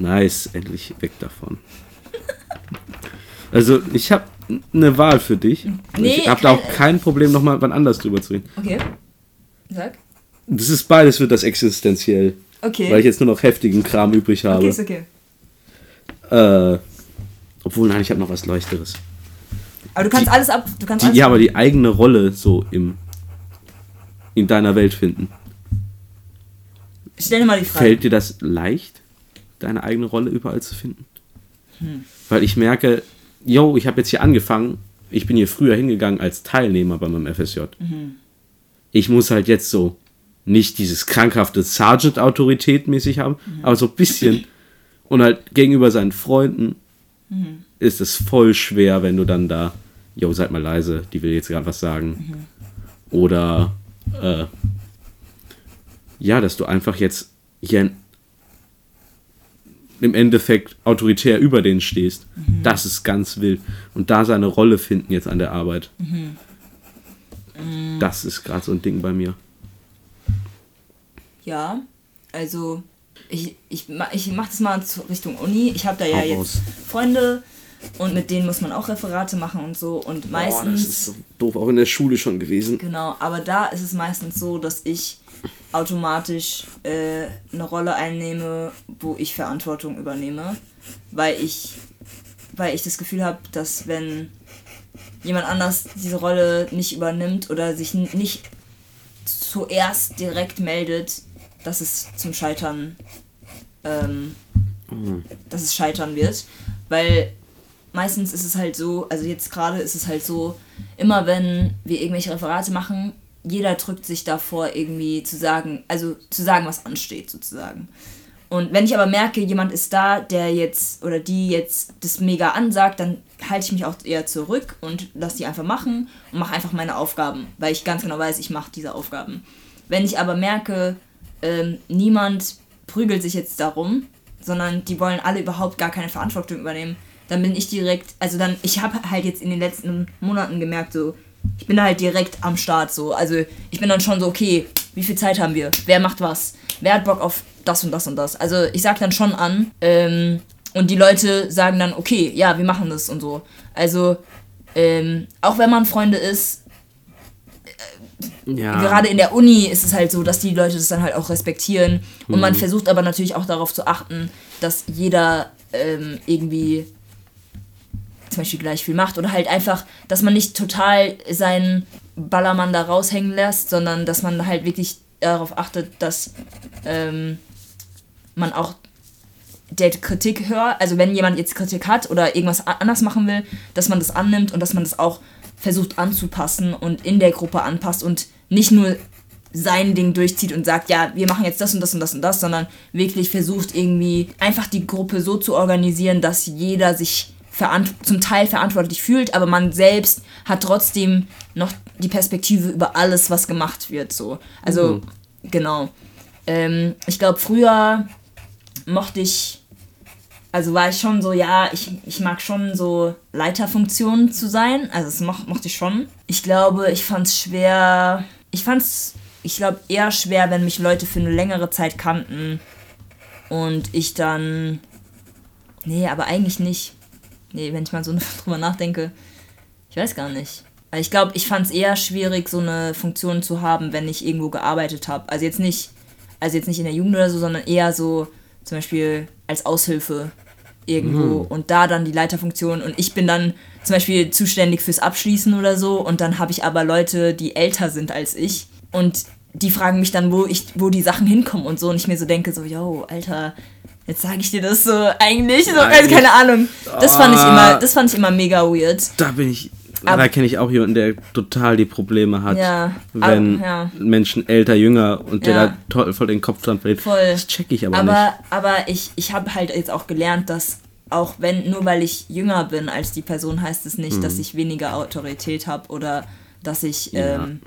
Nice, endlich weg davon. Also, ich habe eine Wahl für dich. Nee, ich habe da auch kein- kein Problem, nochmal wann anders drüber zu reden. Okay. Sag. Das ist beides wird das existenziell. Okay. Weil ich jetzt nur noch heftigen Kram übrig habe. okay, ist okay. Äh, obwohl, nein, ich habe noch was Leichteres. Aber du kannst Die- alles ab. Du kannst Die, alles ja, aber die eigene Rolle so im in deiner Welt finden. Stell dir mal die Frage. Fällt dir das leicht, deine eigene Rolle überall zu finden? Hm. Weil ich merke, yo, ich habe jetzt hier angefangen, ich bin hier früher hingegangen als Teilnehmer bei meinem FSJ. Mhm. Ich muss halt jetzt so nicht dieses krankhafte Sergeant-Autorität mäßig haben, Mhm. aber so ein bisschen. Und halt gegenüber seinen Freunden Mhm. ist es voll schwer, wenn du dann da, yo, seid mal leise, die will jetzt gerade was sagen. Mhm. Oder, äh, ja, dass du einfach jetzt hier ein, im Endeffekt autoritär über denen stehst. Mhm. Das ist ganz wild. Und da seine Rolle finden jetzt an der Arbeit. Mhm. Das ist gerade so ein Ding bei mir. Ja, also ich, ich, ich mach das mal Richtung Uni. Ich habe da ja jetzt. Freunde und mit denen muss man auch Referate machen und so. Und Boah, das meistens. ist so doof, auch in der Schule schon gewesen. Genau, aber da ist es meistens so, dass ich automatisch äh, eine Rolle einnehme, wo ich Verantwortung übernehme, weil ich, weil ich das Gefühl habe, dass wenn jemand anders diese Rolle nicht übernimmt oder sich nicht zuerst direkt meldet, dass es zum Scheitern, ähm, dass es scheitern wird, weil meistens ist es halt so, also jetzt gerade ist es halt so, immer wenn wir irgendwelche Referate machen, jeder drückt sich davor irgendwie zu sagen, also zu sagen, was ansteht sozusagen. Und wenn ich aber merke, jemand ist da, der jetzt oder die jetzt das mega ansagt, dann halte ich mich auch eher zurück und lasse die einfach machen und mache einfach meine Aufgaben, weil ich ganz genau weiß, ich mache diese Aufgaben. Wenn ich aber merke, ähm, niemand prügelt sich jetzt darum, sondern die wollen alle überhaupt gar keine Verantwortung übernehmen, dann bin ich direkt, also dann, ich habe halt jetzt in den letzten Monaten gemerkt, so, ich bin halt direkt am Start, so, also ich bin dann schon so, okay, wie viel Zeit haben wir? Wer macht was? Wer hat Bock auf das und das und das? Also ich sag dann schon an, ähm, und die Leute sagen dann, okay, ja, wir machen das und so. Also, ähm, auch wenn man Freunde ist, Ja. gerade in der Uni ist es halt so, dass die Leute das dann halt auch respektieren. Und man versucht aber natürlich auch darauf zu achten, dass jeder ähm, irgendwie zum Beispiel gleich viel macht oder halt einfach, dass man nicht total seinen Ballermann da raushängen lässt, sondern dass man halt wirklich darauf achtet, dass ähm, man auch der Kritik hört, also wenn jemand jetzt Kritik hat oder irgendwas anders machen will, dass man das annimmt und dass man das auch versucht anzupassen und in der Gruppe anpasst und nicht nur sein Ding durchzieht und sagt, ja, wir machen jetzt das und das und das und das, sondern wirklich versucht irgendwie einfach die Gruppe so zu organisieren, dass jeder sich zum Teil verantwortlich fühlt, aber man selbst hat trotzdem noch die Perspektive über alles, was gemacht wird. So. Also, genau. Ähm, ich glaube, früher mochte ich, also war ich schon so, ja, ich, ich mag schon so Leiterfunktionen zu sein. Also das moch, mochte ich schon. Ich glaube, ich fand es schwer, ich fand es, ich glaube, eher schwer, wenn mich Leute für eine längere Zeit kannten und ich dann, nee, aber eigentlich nicht. Nee, wenn ich mal so drüber nachdenke, ich weiß gar nicht. Also ich glaube, ich fand es eher schwierig, so eine Funktion zu haben, wenn ich irgendwo gearbeitet habe. Also jetzt nicht, also jetzt nicht in der Jugend oder so, sondern eher so zum Beispiel als Aushilfe irgendwo und da dann die Leiterfunktion und ich bin dann zum Beispiel zuständig fürs Abschließen oder so und dann habe ich aber Leute, die älter sind als ich und die fragen mich dann, wo ich, wo die Sachen hinkommen und so und ich mir so denke so, yo, Alter, jetzt sage ich dir das so eigentlich, so, also keine Ahnung. Das fand ich Ah. immer, das fand ich immer mega weird. Da bin ich. Aber- da kenne ich auch jemanden, der total die Probleme hat, Ja, wenn aber- ja. Menschen älter, jünger und der Ja. da toll, voll den Kopf dran fällt. Voll. Das check ich aber, nicht. Aber, aber ich, ich habe halt jetzt auch gelernt, dass auch wenn, nur weil ich jünger bin als die Person, heißt es nicht, Mhm. dass ich weniger Autorität habe oder dass ich ähm,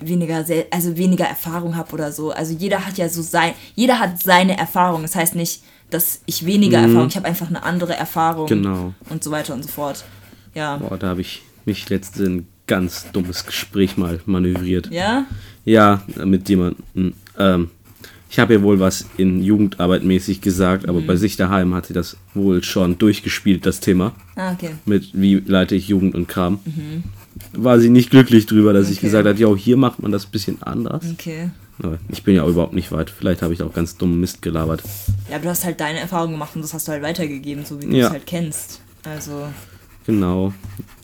weniger, also weniger Erfahrung habe oder so. Also jeder hat ja so sein, jeder hat seine Erfahrung. Das heißt nicht, dass ich weniger Erfahrung, ich habe einfach eine andere Erfahrung Mhm. Genau. und so weiter und so fort. Ja. Boah, da habe ich mich letztens in ein ganz dummes Gespräch mal manövriert. Ja? Ja, mit jemandem. Ähm, ich habe ihr wohl was in Jugendarbeit mäßig gesagt, Mhm. aber bei sich daheim hat sie das wohl schon durchgespielt, das Thema. Ah, okay. Mit wie leite ich Jugend und Kram. War sie nicht glücklich drüber, dass ich Mhm. Okay. gesagt habe, jo, hier macht man das ein bisschen anders. Okay. Aber ich bin ja auch überhaupt nicht weit. Vielleicht habe ich auch ganz dummen Mist gelabert. Ja, aber du hast halt deine Erfahrung gemacht und das hast du halt weitergegeben, so wie du Ja. es halt kennst. Also, Genau.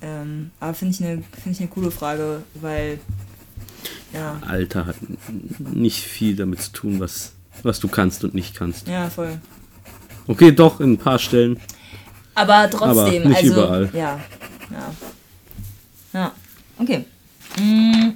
Ähm, aber finde ich, eine find ich eine coole Frage, weil. Ja. Alter hat nicht viel damit zu tun, was, was du kannst und nicht kannst. Ja, voll. Okay, doch, in ein paar Stellen. Aber trotzdem, Aber nicht also. überall. Ja. Ja. Ja. Okay. Mm.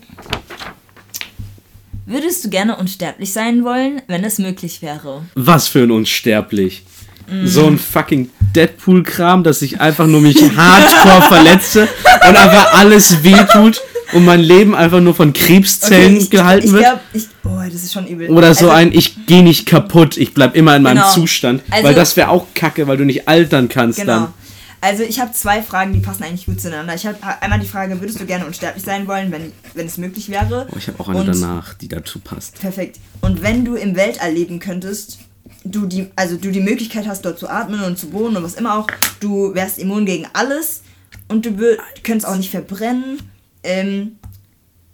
Würdest du gerne unsterblich sein wollen, wenn es möglich wäre? Was für ein Unsterblich. Mm. So ein fucking Deadpool-Kram, dass ich einfach nur mich hardcore verletze und einfach alles wehtut und mein Leben einfach nur von Krebszellen ich, gehalten ich, ich wird. glaub, ich, oh, das ist schon übel. Oder so Also, ein, ich gehe nicht kaputt, ich bleib immer in meinem Genau. Zustand. Also- weil das wäre auch kacke, weil du nicht altern kannst Genau. dann. Also ich habe zwei Fragen, die passen eigentlich gut zueinander. Ich habe einmal die Frage, würdest du gerne unsterblich sein wollen, wenn, wenn es möglich wäre? Oh, ich habe auch eine Und- danach, die dazu passt. Perfekt. Und wenn du im Weltall leben könntest, du die, also du die Möglichkeit hast, dort zu atmen und zu wohnen und was immer auch, du wärst immun gegen alles und du könntest auch nicht verbrennen. Ähm,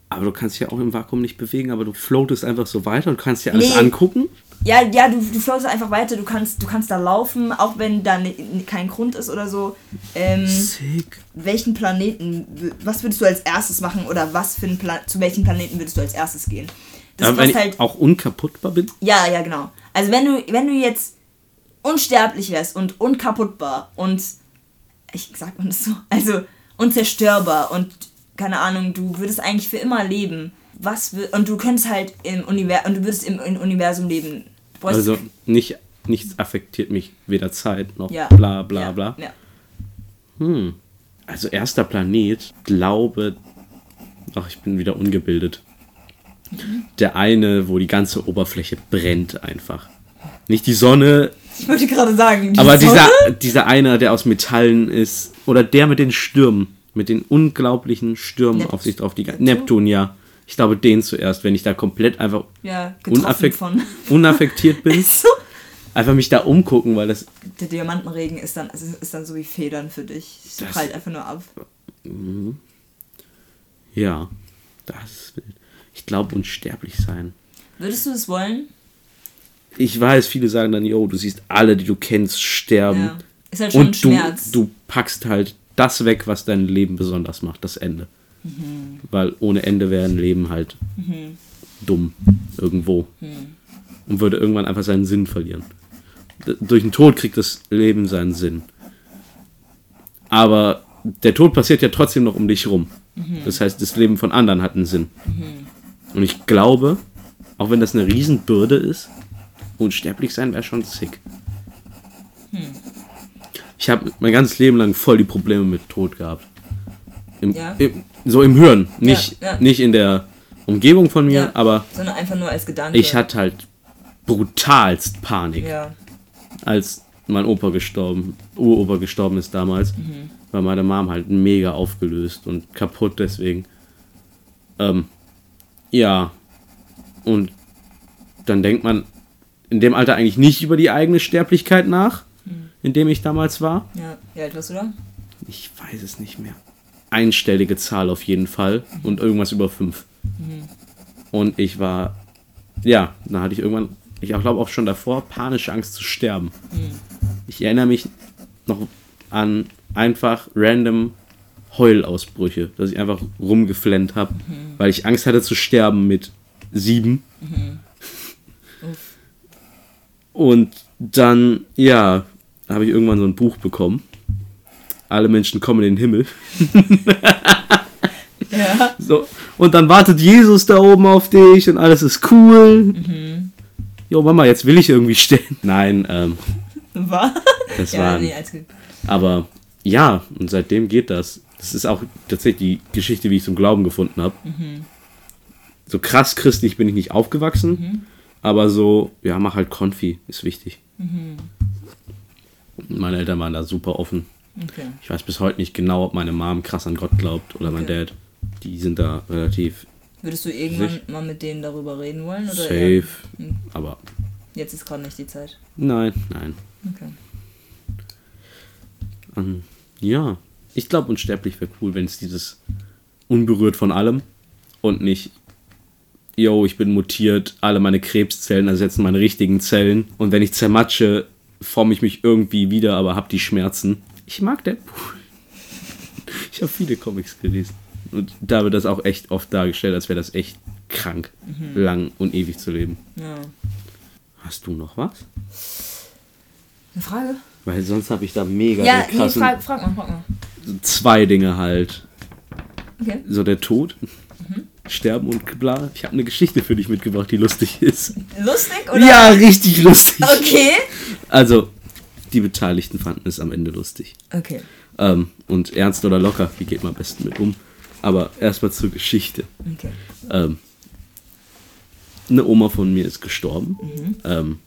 Aber du kannst dich ja auch im Vakuum nicht bewegen, aber du floatest einfach so weiter und kannst dir alles Nee. angucken. ja, ja, du, du floatest einfach weiter, du kannst, du kannst da laufen, auch wenn da ni- kein Grund ist oder so. Ähm, Sick. welchen Planeten, was würdest du als erstes machen oder was für ein Pla zu welchen Planeten würdest du als erstes gehen? Das wenn passt halt. auch unkaputtbar bin. Ja, ja, genau. Also wenn du, wenn du jetzt unsterblich wärst und unkaputtbar und ich sag man das so, also unzerstörbar und keine Ahnung, du würdest eigentlich für immer leben. Was und du könntest halt im Universum und du würdest im, im Universum leben. Also nicht, nichts affektiert mich, weder Zeit noch ja. bla bla ja, bla. Ja. Hm. Also erster Planet, glaube. Ach, ich bin wieder ungebildet. Der eine, wo die ganze Oberfläche brennt einfach. Nicht die Sonne, Ich wollte gerade sagen, die aber Sonne- dieser, dieser eine, der aus Metallen ist. Oder der mit den Stürmen. Mit den unglaublichen Stürmen Nept- auf sich drauf. Die, Neptun? Neptun, ja. Ich glaube den zuerst, wenn ich da komplett einfach ja, unaffekt, unaffektiert bin. so. Einfach mich da umgucken, weil das Der Diamantenregen ist dann, also ist dann so wie Federn für dich. Es prallt einfach nur ab. Ja, das ist wild. Ich glaube, unsterblich sein. Würdest du es wollen? Ich weiß, viele sagen dann, yo, du siehst alle, die du kennst, sterben. Ja. Ist halt schon ein Und du, Schmerz. du packst halt das weg, was dein Leben besonders macht, das Ende. Mhm. Weil ohne Ende wäre ein Leben halt dumm irgendwo. Mhm. Und würde irgendwann einfach seinen Sinn verlieren. D durch den Tod kriegt das Leben seinen Sinn. Aber der Tod passiert ja trotzdem noch um dich rum. Mhm. Das heißt, das Leben von anderen hat einen Sinn. Und ich glaube, auch wenn das eine Riesenbürde ist, unsterblich sein wäre schon sick. Hm. Ich habe mein ganzes Leben lang voll die Probleme mit Tod gehabt. Im, Ja. im, so im Hören, nicht, ja. nicht in der Umgebung von mir, Ja. aber Sondern einfach nur als Gedanke. ich hatte halt brutalst Panik, Ja. als mein Opa gestorben, Uropa gestorben ist damals, Mhm. war meine Mom halt mega aufgelöst und kaputt deswegen. Ähm, ja, und dann denkt man in dem Alter eigentlich nicht über die eigene Sterblichkeit nach, Mhm. in dem ich damals war. Ja. Wie alt warst du da? Ich weiß es nicht mehr. Einstellige Zahl auf jeden Fall und irgendwas über fünf. Und ich war, ja, da hatte ich irgendwann, ich glaube auch schon davor, panische Angst zu sterben. Ich erinnere mich noch an einfach random Heulausbrüche, dass ich einfach rumgeflennt habe, weil ich Angst hatte zu sterben mit sieben. Und dann, ja, habe ich irgendwann so ein Buch bekommen. Alle Menschen kommen in den Himmel. Ja. So. Und dann wartet Jesus da oben auf dich und alles ist cool. Jo, Mama, jetzt will ich irgendwie sterben. Nein, ähm, War? das ja, war. nee, alles gut. Aber ja, und seitdem geht das. Das ist auch tatsächlich die Geschichte, wie ich zum Glauben gefunden habe. So krass christlich bin ich nicht aufgewachsen, aber so, ja, mach halt Konfi, ist wichtig. Meine Eltern waren da super offen. Okay. Ich weiß bis heute nicht genau, ob meine Mom krass an Gott glaubt oder mein Okay. Dad. Die sind da relativ Würdest du irgendwann Sich- mal mit denen darüber reden wollen? Oder eher- safe. Hm. Aber Jetzt ist gerade nicht die Zeit. nein, nein. Okay. Ähm, ja, ich glaube, unsterblich wäre cool, wenn es dieses unberührt von allem und nicht, yo, ich bin mutiert, alle meine Krebszellen ersetzen meine richtigen Zellen und wenn ich zermatsche, forme ich mich irgendwie wieder, aber hab die Schmerzen. Ich mag Deadpool. Ich habe viele Comics gelesen. Und da wird das auch echt oft dargestellt, als wäre das echt krank, lang und ewig zu leben. Ja. Hast du noch was? Eine Frage? Weil sonst habe ich da mega Ja, nee, frag, frag mal, frag mal. zwei Dinge halt. Okay. So der Tod, Sterben und bla. Ich habe eine Geschichte für dich mitgebracht, die lustig ist. Lustig oder? Ja, richtig lustig. Okay. Also, die Beteiligten fanden es am Ende lustig. Okay. Ähm, und ernst oder locker, wie geht man am besten mit um? Aber erstmal zur Geschichte. Okay. Ähm, eine Oma von mir ist gestorben. Ähm,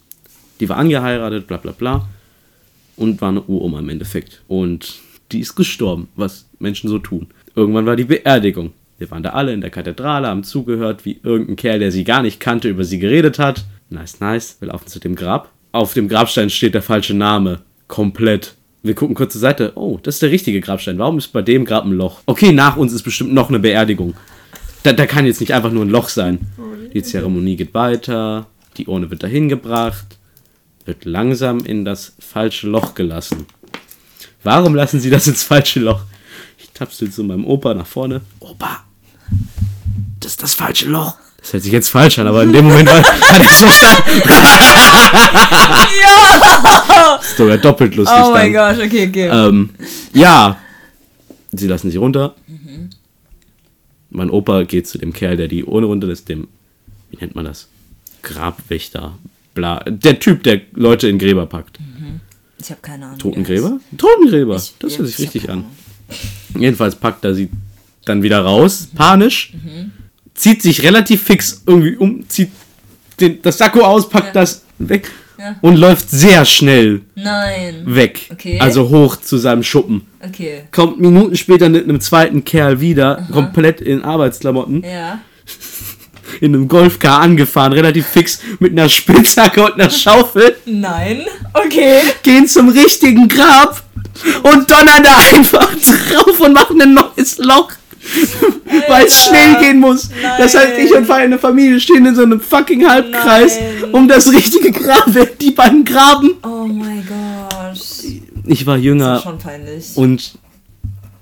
die war angeheiratet, bla bla bla. Und war eine Uroma im Endeffekt. Und die ist gestorben, was Menschen so tun. Irgendwann war die Beerdigung. Wir waren da alle in der Kathedrale, haben zugehört, wie irgendein Kerl, der sie gar nicht kannte, über sie geredet hat. Nice, nice. Wir laufen zu dem Grab. Auf dem Grabstein steht der falsche Name. Komplett. Wir gucken kurz zur Seite. Oh, das ist der richtige Grabstein. Warum ist bei dem Grab ein Loch? Okay, nach uns ist bestimmt noch eine Beerdigung. Da, da kann jetzt nicht einfach nur ein Loch sein. Die Zeremonie geht weiter. Die Urne wird dahin gebracht. Wird langsam in das falsche Loch gelassen. Warum lassen sie das ins falsche Loch? Ich tapsel zu meinem Opa nach vorne. Opa, das ist das falsche Loch. Das hört sich jetzt falsch an, aber in dem Moment war, hat er es verstanden. Ja! Ist sogar doppelt lustig. Oh mein. Gott, okay, okay. Ähm, ja, sie lassen sie runter. Mein Opa geht zu dem Kerl, der die Urne runterlässt, dem, wie nennt man das? Grabwächter, bla. Der Typ, der Leute in Gräber packt. ich habe keine Ahnung. Totengräber? Totengräber, Ich- das ja, hört sich richtig an. Jedenfalls packt er sie dann wieder raus, panisch, zieht sich relativ fix irgendwie um, zieht den, das Sakko aus, packt Ja. das weg Ja. und läuft sehr schnell Nein. weg. Okay. Also hoch zu seinem Schuppen. Okay. kommt Minuten später mit einem zweiten Kerl wieder, komplett in Arbeitsklamotten, Ja. In einem Golfcar angefahren, relativ fix mit einer Spitzhacke und einer Schaufel, Nein. Okay. gehen zum richtigen Grab und donnern da einfach drauf und machen ein neues Loch. Weil es schnell gehen muss. Das heißt, ich und meine Familie stehen in so einem fucking Halbkreis Nein. um das richtige Grab, während die beiden graben. Oh mein Gott. Ich war Das jünger ist schon peinlich. Und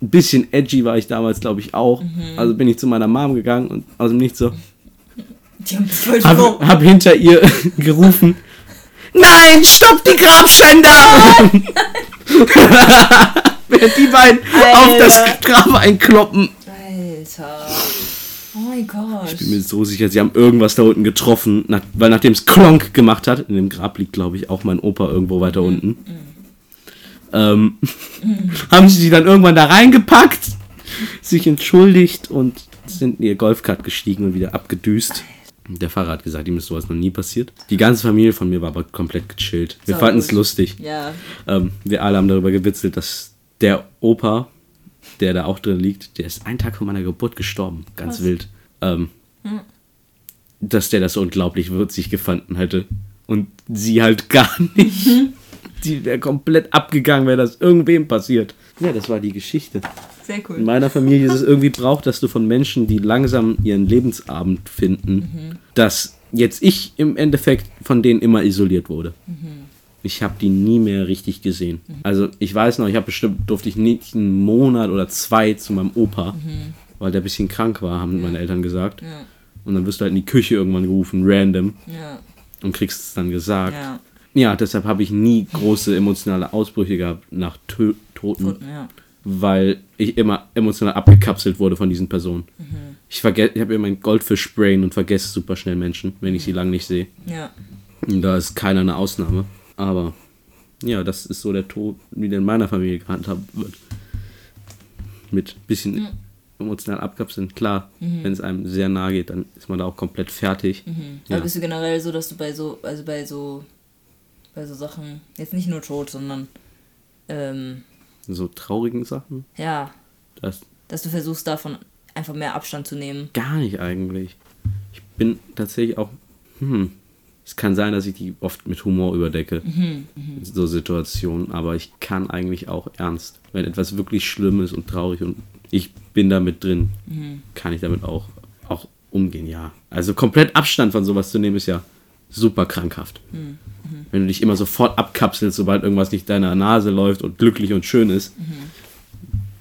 ein bisschen edgy war ich damals, glaube ich, auch. Mhm. Also bin ich zu meiner Mom gegangen und aus dem Nichts so. Die haben voll Hab, hab hinter ihr gerufen: Nein, stopp die Grabschänder! Während die beiden auf das Alter. Grab einkloppen. Alter. Oh mein Gott. Ich bin mir so sicher, sie haben irgendwas da unten getroffen, nach, weil nachdem es Klonk gemacht hat, in dem Grab liegt, glaube ich, auch mein Opa irgendwo weiter unten, ähm, haben sie die dann irgendwann da reingepackt, sich entschuldigt und sind in ihr Golfkart gestiegen und wieder abgedüst. Der Fahrer hat gesagt, ihm ist sowas noch nie passiert. Die ganze Familie von mir war aber komplett gechillt. Wir Sau fanden es lustig. Ja. Ähm, wir alle haben darüber gewitzelt, dass der Opa, der da auch drin liegt, der ist einen Tag vor meiner Geburt gestorben. Ganz wild. Ähm, Dass der das so unglaublich würzig gefunden hätte. Und sie halt gar nicht. Die wäre komplett abgegangen, wäre das irgendwem passiert. Ja, das war die Geschichte. Sehr In cool. meiner Familie ist es irgendwie braucht, dass du von Menschen, die langsam ihren Lebensabend finden, dass jetzt ich im Endeffekt von denen immer isoliert wurde. Ich habe die nie mehr richtig gesehen. Also ich weiß noch, ich habe bestimmt, durfte ich nicht einen Monat oder zwei zu meinem Opa, weil der ein bisschen krank war, haben meine Eltern gesagt. Ja. Und dann wirst du halt in die Küche irgendwann gerufen, random, Ja. und kriegst es dann gesagt. Ja. Ja, deshalb habe ich nie große emotionale Ausbrüche gehabt nach Tö Toten Gut, ja. Weil ich immer emotional abgekapselt wurde von diesen Personen. Ich vergesse, ich habe immer ein Goldfisch-Brain und vergesse super schnell Menschen, wenn ich sie lang nicht sehe. Ja. Und da ist keiner eine Ausnahme. Aber ja, das ist so der Tod, wie der in meiner Familie gehandhabt wird. Mit bisschen emotional abkapseln. Klar, wenn es einem sehr nahe geht, dann ist man da auch komplett fertig. Aber Ja. bist du generell so, dass du bei so, also bei so, bei so Sachen, jetzt nicht nur tot, sondern, ähm, So traurigen Sachen, ja, das dass du versuchst davon einfach mehr Abstand zu nehmen. Gar nicht eigentlich. Ich bin tatsächlich auch. Hm, es kann sein, dass ich die oft mit Humor überdecke. So Situationen. Aber ich kann eigentlich auch ernst. Wenn etwas wirklich schlimm ist und traurig und ich bin damit drin, kann ich damit auch, auch umgehen, ja. Also komplett Abstand von sowas zu nehmen, ist ja super krankhaft. Wenn du dich immer sofort abkapselst, sobald irgendwas nicht deiner Nase läuft und glücklich und schön ist,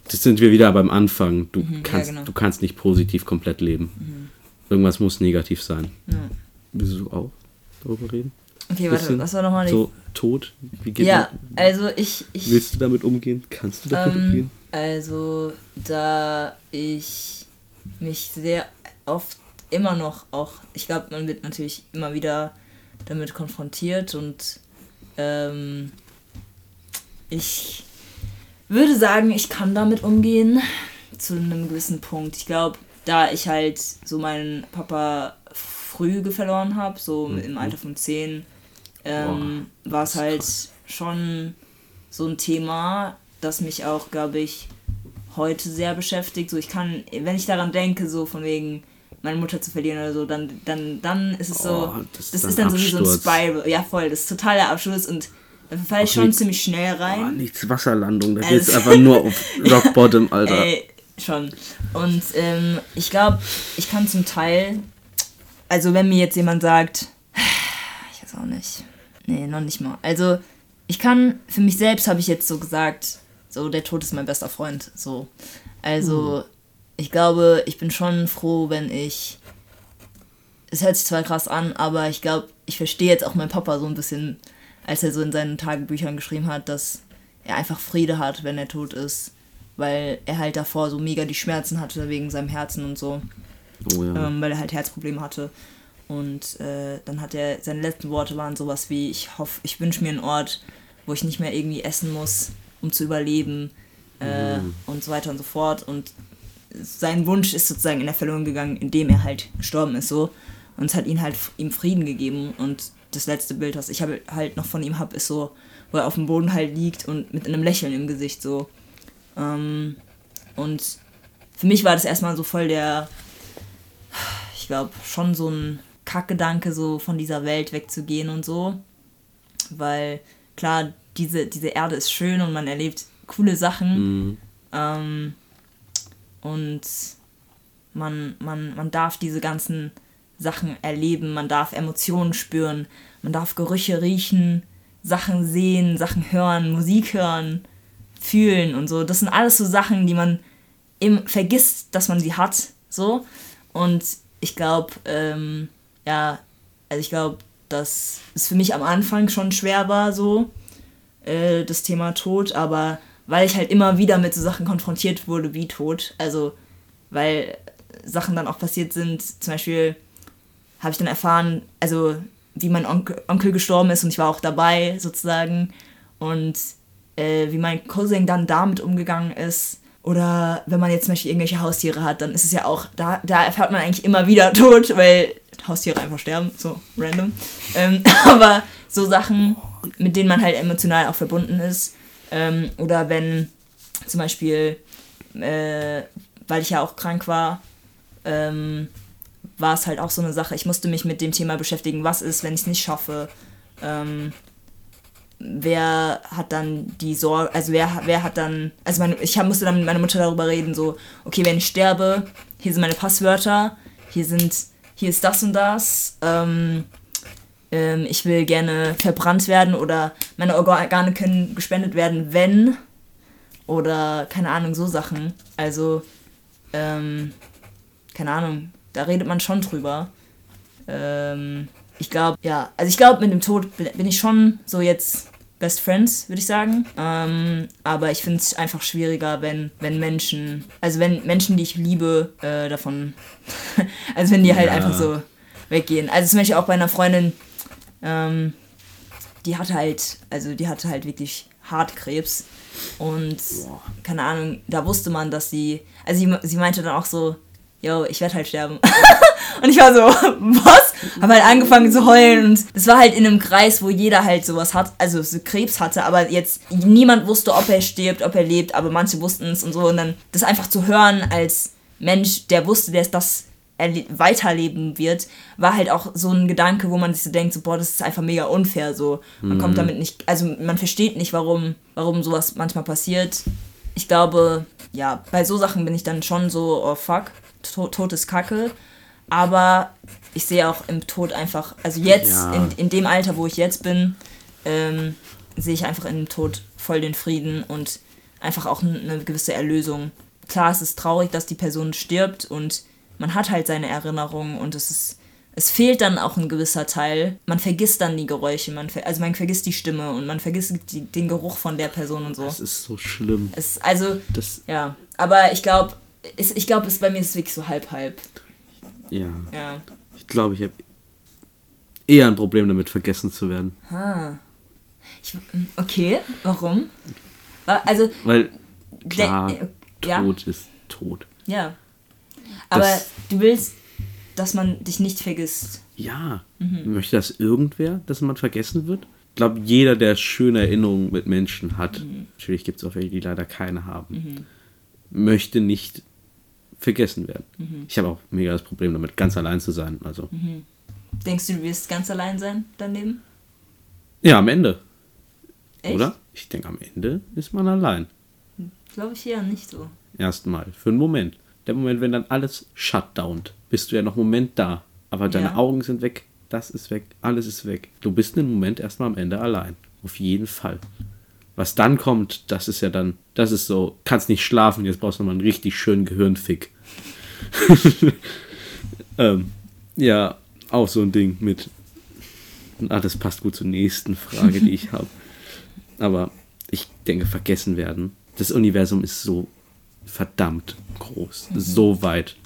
das sind wir wieder beim Anfang. Du, Mhm, ja, kannst, genau. du kannst nicht positiv komplett leben. Irgendwas muss negativ sein. Ja. Willst du auch darüber reden? Okay, warte, Bisschen was war nochmal. So, Tod? Wie geht ja, man- also ich. ich Willst du damit umgehen? Kannst du damit ähm, umgehen? also, da ich mich sehr oft immer noch auch. Ich glaube, man wird natürlich immer wieder damit konfrontiert und ähm, ich würde sagen, ich kann damit umgehen zu einem gewissen Punkt. Ich glaube, da ich halt so meinen Papa früh verloren habe, so Mhm. im Alter von 10, ähm, war es halt schon so ein Thema, das mich auch, glaube ich, heute sehr beschäftigt. So, ich kann, wenn ich daran denke, so von wegen meine Mutter zu verlieren oder so, dann, dann, dann ist es so, Oh, das das, ist ist dann dann so wie so ein. Spiral. Ja, voll, das ist total der Abschluss und da falle ich schon ziemlich schnell Oh, rein. nichts Wasserlandung, da Also- geht's einfach nur auf Rock Bottom, Alter. Ey, schon. Und ähm, ich glaube, ich kann zum Teil, also wenn mir jetzt jemand sagt, ich weiß auch nicht, nee, noch nicht mal. Also ich kann, für mich selbst habe ich jetzt so gesagt, so der Tod ist mein bester Freund, so. Also ich glaube, ich bin schon froh, wenn ich, es hört sich zwar krass an, aber ich glaube, ich verstehe jetzt auch meinen Papa so ein bisschen, als er so in seinen Tagebüchern geschrieben hat, dass er einfach Friede hat, wenn er tot ist weil er halt davor so mega die Schmerzen hatte wegen seinem Herzen und so, Oh ja. ähm, weil er halt Herzprobleme hatte. Und äh, dann hat er, seine letzten Worte waren sowas wie, ich hoffe, ich wünsche mir einen Ort, wo ich nicht mehr irgendwie essen muss, um zu überleben äh, und so weiter und so fort. Und sein Wunsch ist sozusagen in Erfüllung gegangen, indem er halt gestorben ist so. Und es hat ihn halt ihm Frieden gegeben. Und das letzte Bild, was ich hab- halt noch von ihm habe, ist so, wo er auf dem Boden halt liegt und mit einem Lächeln im Gesicht so. Ähm, und für mich war das erstmal so voll der, ich glaube, schon so ein Kackgedanke, so von dieser Welt wegzugehen und so. Weil, klar, diese, diese Erde ist schön und man erlebt coole Sachen. Mhm. Ähm, und man, man, man darf diese ganzen Sachen erleben, man darf Emotionen spüren, man darf Gerüche riechen, Sachen sehen, Sachen hören, Musik hören, fühlen und so. Das sind alles so Sachen, die man eben vergisst, dass man sie hat. So. Und ich glaube, ähm, ja, also ich glaube, dass es für mich am Anfang schon schwer war, so, äh, das Thema Tod, aber weil ich halt immer wieder mit so Sachen konfrontiert wurde wie Tod, also weil Sachen dann auch passiert sind, zum Beispiel habe ich dann erfahren, also wie mein Onkel, Onkel gestorben ist und ich war auch dabei sozusagen und äh, wie mein Cousin dann damit umgegangen ist. Oder wenn man jetzt zum Beispiel irgendwelche Haustiere hat, dann ist es ja auch, da, da erfährt man eigentlich immer wieder Tod, weil Haustiere einfach sterben, so random. Ähm, aber so Sachen, mit denen man halt emotional auch verbunden ist. Ähm, oder wenn zum Beispiel, äh, weil ich ja auch krank war, ähm, war es halt auch so eine Sache. Ich musste mich mit dem Thema beschäftigen, was ist, wenn ich es nicht schaffe. Ähm, wer hat dann die Sorge, also wer, wer hat dann, also meine, ich hab, musste dann mit meiner Mutter darüber reden, so, okay, wenn ich sterbe, hier sind meine Passwörter, hier sind, hier ist das und das, ähm, ähm, ich will gerne verbrannt werden oder meine Organe können gespendet werden, wenn, oder keine Ahnung, so Sachen. Also, ähm, keine Ahnung, da redet man schon drüber. Ähm, ich glaube, ja, also ich glaube, mit dem Tod bin, ich schon so jetzt Best Friends, würde ich sagen. Ähm, aber ich finde es einfach schwieriger, wenn, wenn Menschen, also wenn Menschen, die ich liebe, äh, davon, also wenn die halt Ja. einfach so weggehen. Also zum Beispiel auch bei einer Freundin, ähm, die hatte halt, also die hatte halt wirklich Hartkrebs. Und keine Ahnung, da wusste man, dass sie, also sie, sie meinte dann auch so, yo, ich werde halt sterben. und ich war so, was? Hab halt angefangen zu heulen und es war halt in einem Kreis, wo jeder halt sowas hat, also so Krebs hatte, aber jetzt niemand wusste, ob er stirbt, ob er lebt, aber manche wussten es und so und dann das einfach zu hören als Mensch, der wusste, der das weiterleben wird, war halt auch so ein Gedanke, wo man sich so denkt, so, boah, das ist einfach mega unfair, so. Man kommt damit nicht, also man versteht nicht, warum, warum sowas manchmal passiert. Ich glaube, ja, bei so Sachen bin ich dann schon so, oh fuck, to Tod ist Kacke. Aber ich sehe auch im Tod einfach, also jetzt, Ja. in, in dem Alter, wo ich jetzt bin, ähm, sehe ich einfach im Tod voll den Frieden und einfach auch eine gewisse Erlösung. Klar, es ist traurig, dass die Person stirbt und man hat halt seine Erinnerungen und es ist es fehlt dann auch ein gewisser Teil. Man vergisst dann die Geräusche, man ver also man vergisst die Stimme und man vergisst die, den Geruch von der Person und so. Das ist so schlimm. Es, also, Das- ja. Aber ich glaube, ich glaube, bei mir ist es wirklich so halb-halb. Ja. Ja. Ich glaube, ich habe eher ein Problem damit, vergessen zu werden. Ah. Ich, okay, warum? Wa- Also, Weil, der- klar, äh, ja, Tod ist tot. ja. Aber du willst, dass man dich nicht vergisst. Ja. Mhm. Möchte das irgendwer, dass man vergessen wird? Ich glaube, jeder, der schöne Erinnerungen mit Menschen hat, Mhm. natürlich gibt es auch welche, die leider keine haben, möchte nicht vergessen werden. Mhm. Ich habe auch mega das Problem damit, ganz allein zu sein. Also, Denkst du, du wirst ganz allein sein daneben? ja, am Ende, Echt? oder? Ich denke, am Ende ist man allein. Glaube ich eher nicht so. Erstmal, für einen Moment. Der Moment, wenn dann alles shutdownt, bist du ja noch einen Moment da. Aber deine Ja. Augen sind weg, das ist weg, alles ist weg. Du bist einen Moment erstmal am Ende allein. Auf jeden Fall. Was dann kommt, das ist ja dann, das ist so, kannst nicht schlafen, jetzt brauchst du mal einen richtig schönen Gehirnfick. ähm, ja, auch so ein Ding mit. Ah, das passt gut zur nächsten Frage, die ich habe. Aber ich denke, vergessen werden. Das Universum ist so verdammt groß, so weit.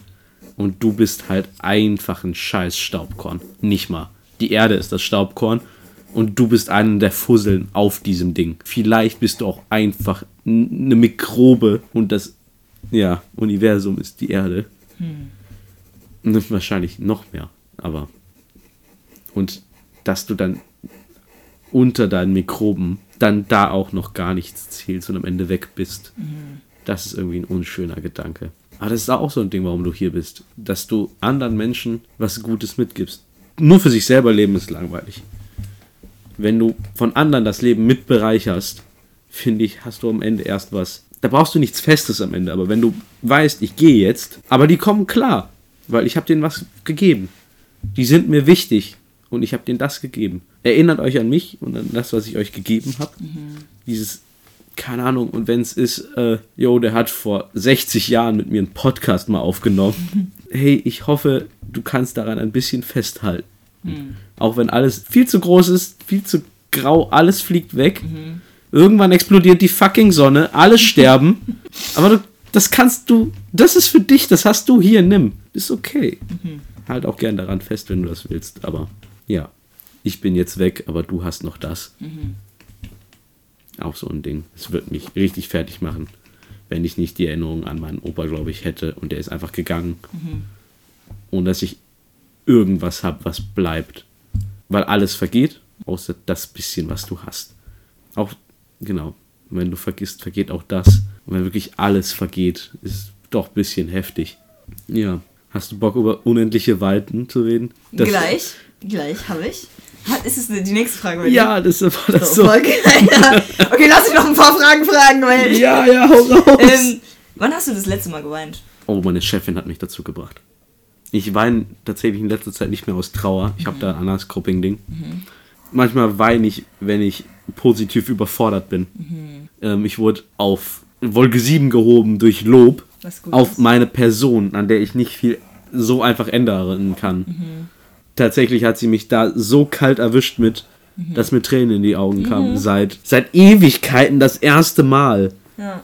Und du bist halt einfach ein scheiß Staubkorn. Nicht mal. Die Erde ist das Staubkorn und du bist einer der Fusseln auf diesem Ding. Vielleicht bist du auch einfach eine Mikrobe und das ja, Universum ist die Erde. Und wahrscheinlich noch mehr, aber und dass du dann unter deinen Mikroben dann da auch noch gar nichts zählst und am Ende weg bist. Das ist irgendwie ein unschöner Gedanke. Aber das ist auch so ein Ding, warum du hier bist. Dass du anderen Menschen was Gutes mitgibst. Nur für sich selber leben ist langweilig. Wenn du von anderen das Leben mitbereicherst, finde ich, hast du am Ende erst was. Da brauchst du nichts Festes am Ende. Aber wenn du weißt, ich gehe jetzt, aber die kommen klar, weil ich habe denen was gegeben. Die sind mir wichtig und ich habe denen das gegeben. Erinnert euch an mich und an das, was ich euch gegeben habe. Dieses, keine Ahnung, und wenn es ist, äh, yo, der hat vor 60 Jahren mit mir einen Podcast mal aufgenommen. Hey, ich hoffe, du kannst daran ein bisschen festhalten. Auch wenn alles viel zu groß ist, viel zu grau, alles fliegt weg. Irgendwann explodiert die fucking Sonne, alle sterben. Aber du, das kannst du, das ist für dich, das hast du hier, nimm. Ist okay. Halt auch gern daran fest, wenn du das willst. Aber ja, ich bin jetzt weg, aber du hast noch das. Auch so ein Ding. Es wird mich richtig fertig machen, wenn ich nicht die Erinnerung an meinen Opa, glaube ich, hätte und der ist einfach gegangen. Ohne dass ich irgendwas habe, was bleibt. Weil alles vergeht, außer das bisschen, was du hast. Auch, genau, wenn du vergisst, vergeht auch das. Und wenn wirklich alles vergeht, ist doch ein bisschen heftig. Ja. Hast du Bock, über unendliche Weiten zu reden? Das- gleich, gleich habe ich. Ist es die nächste Frage dir? Ja, das war das So, so. Okay, lass mich noch ein paar Fragen fragen, weil. Ja, ja, hau raus. Ähm, wann hast du das letzte Mal geweint? Oh, meine Chefin hat mich dazu gebracht. Ich weine tatsächlich in letzter Zeit nicht mehr aus Trauer. Ich habe da ein anderes Coping-Ding. Manchmal weine ich, wenn ich positiv überfordert bin. Ähm, ich wurde auf Wolke 7 gehoben durch Lob Was gut auf ist. meine Person, an der ich nicht viel so einfach ändern kann. Tatsächlich hat sie mich da so kalt erwischt mit, dass mir Tränen in die Augen kamen. Seit, seit Ewigkeiten das erste Mal. Ja,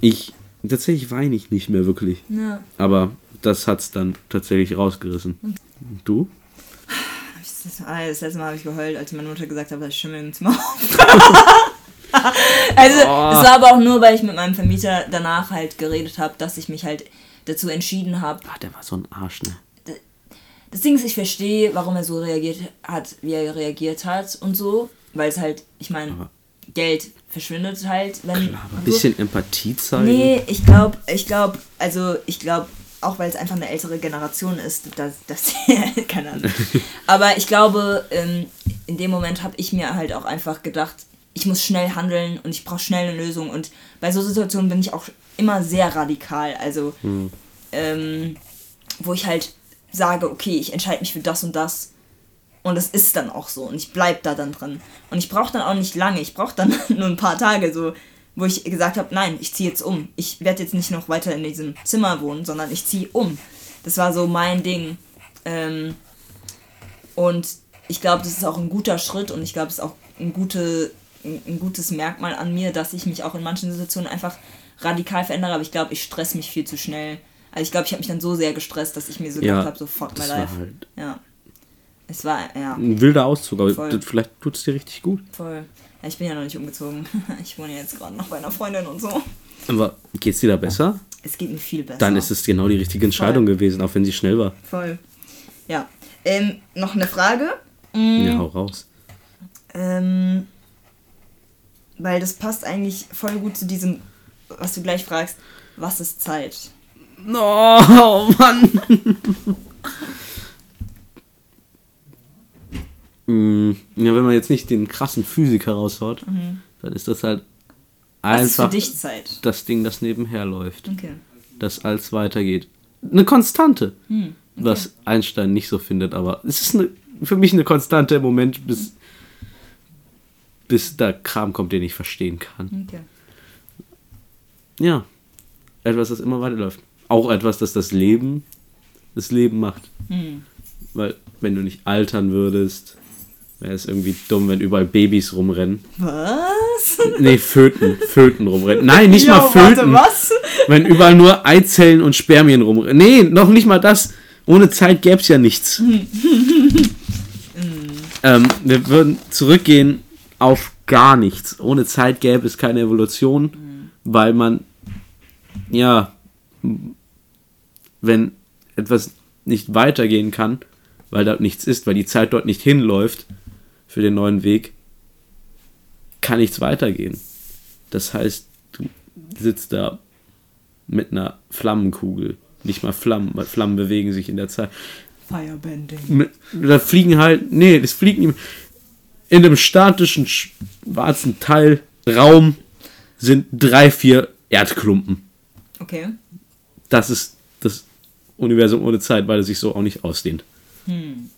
Ich, tatsächlich weine ich nicht mehr wirklich. ja. Aber das hat's dann tatsächlich rausgerissen. Und Du? Das, letzte Mal habe ich geheult, als meine Mutter gesagt hat, dass ich Schimmel im Zimmer Also, Oh. es war aber auch nur, weil ich mit meinem Vermieter danach halt geredet habe, dass ich mich halt dazu entschieden habe. Ah, der war so ein Arsch, ne? Das Ding ist, ich verstehe, warum er so reagiert hat, wie er reagiert hat und so, weil es halt, ich meine, Geld verschwindet halt, wenn. Aber ein so. bisschen Empathie zeigen. Nee, ich glaube, ich glaube, also ich glaube, auch weil es einfach eine ältere Generation ist, dass das keine Ahnung. Aber ich glaube, ähm, in dem Moment habe ich mir halt auch einfach gedacht, ich muss schnell handeln und ich brauche schnell eine Lösung. Und bei so Situationen bin ich auch immer sehr radikal. Also, ähm, wo ich halt sage, okay, ich entscheide mich für das und das. Und es ist dann auch so. Und ich bleib da dann dran. Und ich brauche dann auch nicht lange. Ich brauche dann nur ein paar Tage. So, wo ich gesagt habe, nein, ich ziehe jetzt um. Ich werde jetzt nicht noch weiter in diesem Zimmer wohnen, sondern ich ziehe um. Das war so mein Ding. Ähm, und ich glaube, das ist auch ein guter Schritt und ich glaube, es ist auch ein, gute, ein gutes Merkmal an mir, dass ich mich auch in manchen Situationen einfach radikal verändere. Aber ich glaube, ich stress mich viel zu schnell. Also ich glaube, ich habe mich dann so sehr gestresst, dass ich mir so Ja, gedacht habe, so fuck my life. halt- Ja. Es war, ja, Ein wilder Auszug, aber Voll. vielleicht tut es dir richtig gut. voll. Ja, ich bin ja noch nicht umgezogen. Ich wohne ja jetzt gerade noch bei einer Freundin und so. Aber geht's dir da besser? Es geht mir viel besser. Dann ist es genau die richtige Entscheidung Voll. gewesen, auch wenn sie schnell war. Voll. Ja. Ähm, noch eine Frage. Mhm. Ja, hau raus. Ähm, weil das passt eigentlich voll gut zu diesem, was du gleich fragst. Was ist Zeit? Oh, Mann. Mm, ja, wenn man jetzt nicht den krassen Physiker raushaut, dann ist das halt einfach Zeit? das Ding, das nebenher läuft. Okay. Das als weitergeht. Eine Konstante. Hm, Was Einstein nicht so findet, aber es ist eine, für mich eine Konstante im Moment, bis, bis da Kram kommt, den ich verstehen kann. Okay. Ja. Etwas, das immer weiterläuft. Auch etwas, das das Leben das Leben macht. Hm. Weil, wenn du nicht altern würdest, wäre es irgendwie dumm, wenn überall Babys rumrennen. Was? Nee, Föten. Föten rumrennen. Nein, nicht mal Jo, warte, Föten. was? Wenn überall nur Eizellen und Spermien rumrennen. Nee, noch nicht mal das. Ohne Zeit gäbe es ja nichts. ähm, wir würden zurückgehen auf gar nichts. Ohne Zeit gäbe es keine Evolution, weil man, ja, wenn etwas nicht weitergehen kann, weil dort nichts ist, weil die Zeit dort nicht hinläuft für den neuen Weg, kann nichts weitergehen. Das heißt, du sitzt da mit einer Flammenkugel. Nicht mal Flammen, weil Flammen bewegen sich in der Zeit. Firebending. Mit- Da fliegen halt, nee, das fliegt nicht. In einem statischen schwarzen Teil Raum sind drei, vier Erdklumpen. Okay. Das ist Universum ohne Zeit, weil es sich so auch nicht ausdehnt. Hm.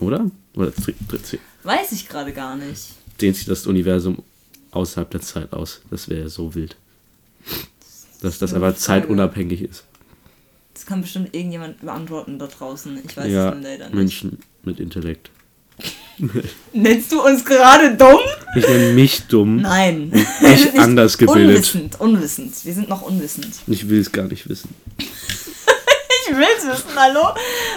Oder? Oder dre- dre- Weiß ich gerade gar nicht. dehnt sich das Universum außerhalb der Zeit aus? Das wäre ja so wild. Dass das aber zeitunabhängig ist. Das kann bestimmt irgendjemand beantworten da draußen. Ich weiß ja, es leider nicht. Menschen mit Intellekt. Nennst du uns gerade dumm? Ich nenne mich dumm. Nein. Ich anders gebildet. Unwissend, unwissend. Wir sind noch unwissend. Ich will es gar nicht wissen. Ich will's wissen, hallo?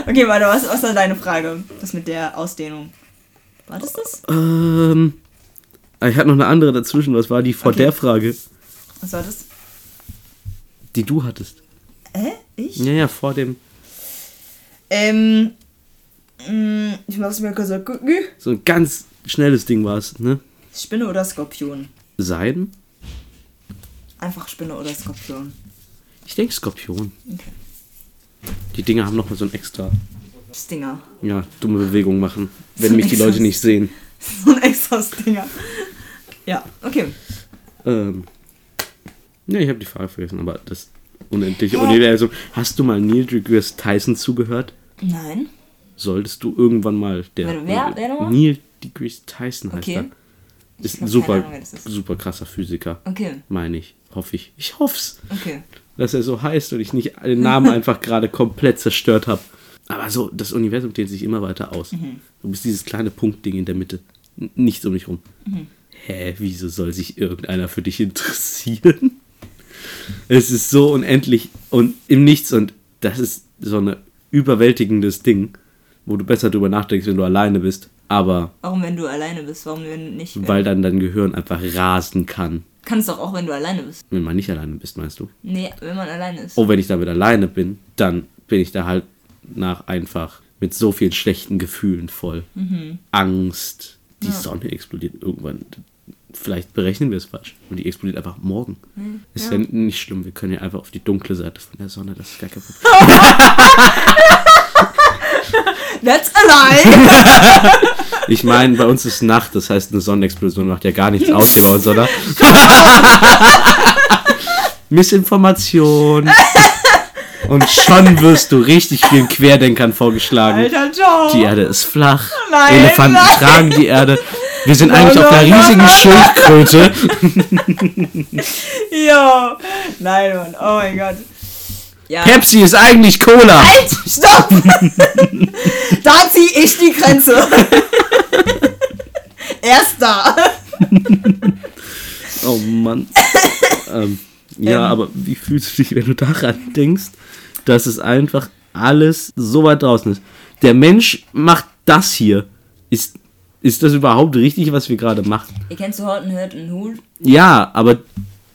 Okay, warte, was, was war deine Frage? Das mit der Ausdehnung. War das das? Ähm, ich hatte noch eine andere dazwischen. Was war die vor Okay. der Frage, Was war das? die du hattest? Hä? Ich? Ja, ja, vor dem. Ähm. mh, Ich mach's mir kurz. So ein ganz schnelles Ding war es, ne? Spinne oder Skorpion? Seiden? Einfach Spinne oder Skorpion. Ich denke Skorpion. Okay. Die Dinger haben noch mal so ein extra, Stinger. ja, dumme Bewegung machen, wenn So mich die Leute nicht sehen. So ein extra Stinger. Ja, okay. Ähm, ja, ich habe die Frage vergessen, aber das unendliche Ja. Universum. Hast du mal Neil deGrasse Tyson zugehört? Nein. Solltest du irgendwann mal der Wer- wer- wer nochmal? Neil deGrasse Tyson heißt Okay. er. Ist ein super, Ahnung, ist. super krasser Physiker, Okay, meine ich. Hoffe ich. Ich hoff's, okay. Dass er so heißt und ich nicht den Namen einfach gerade komplett zerstört habe. Aber so, das Universum dehnt sich immer weiter aus. Mhm. Du bist dieses kleine Punktding in der Mitte. N- Nichts um dich rum. Mhm. Hä, wieso soll sich irgendeiner für dich interessieren? Es ist so unendlich und im Nichts und das ist so ein überwältigendes Ding, wo du besser drüber nachdenkst, wenn du alleine bist. Aber Warum, wenn du alleine bist? Warum, wenn nicht? weil dann dein Gehirn einfach rasen kann. Kannst doch auch, wenn du alleine bist. Wenn man nicht alleine bist, meinst du? Nee, wenn man alleine ist. Oh, wenn ich damit alleine bin, dann bin ich da halt nach einfach mit so vielen schlechten Gefühlen voll. Angst. Die Sonne explodiert irgendwann. Vielleicht berechnen wir es falsch. Und die explodiert einfach morgen. Ist ja. nicht schlimm. Wir können ja einfach auf die dunkle Seite von der Sonne. Das ist gar kein Problem. That's alive! Ich meine, bei uns ist Nacht. Das heißt, eine Sonnenexplosion macht ja gar nichts aus bei uns, oder? Missinformation. Und schon wirst du richtig vielen Querdenkern vorgeschlagen. Alter, ciao! Die Erde ist flach. Nein, Elefanten nein. tragen die Erde. Wir sind eigentlich auf einer riesigen Schildkröte. Ja. Nein, Mann. Oh mein Gott. Ja. Pepsi ist eigentlich Cola. Halt! Stopp! da ziehe ich die Grenze. Erst da. Oh Mann. ähm, ja, Ähm. aber wie fühlst du dich, wenn du daran denkst, dass es einfach alles so weit draußen ist? Der Mensch macht das hier. Ist, ist das überhaupt richtig, was wir gerade machen? Ihr kennst du Horton, Hurt und Hul? Ja, aber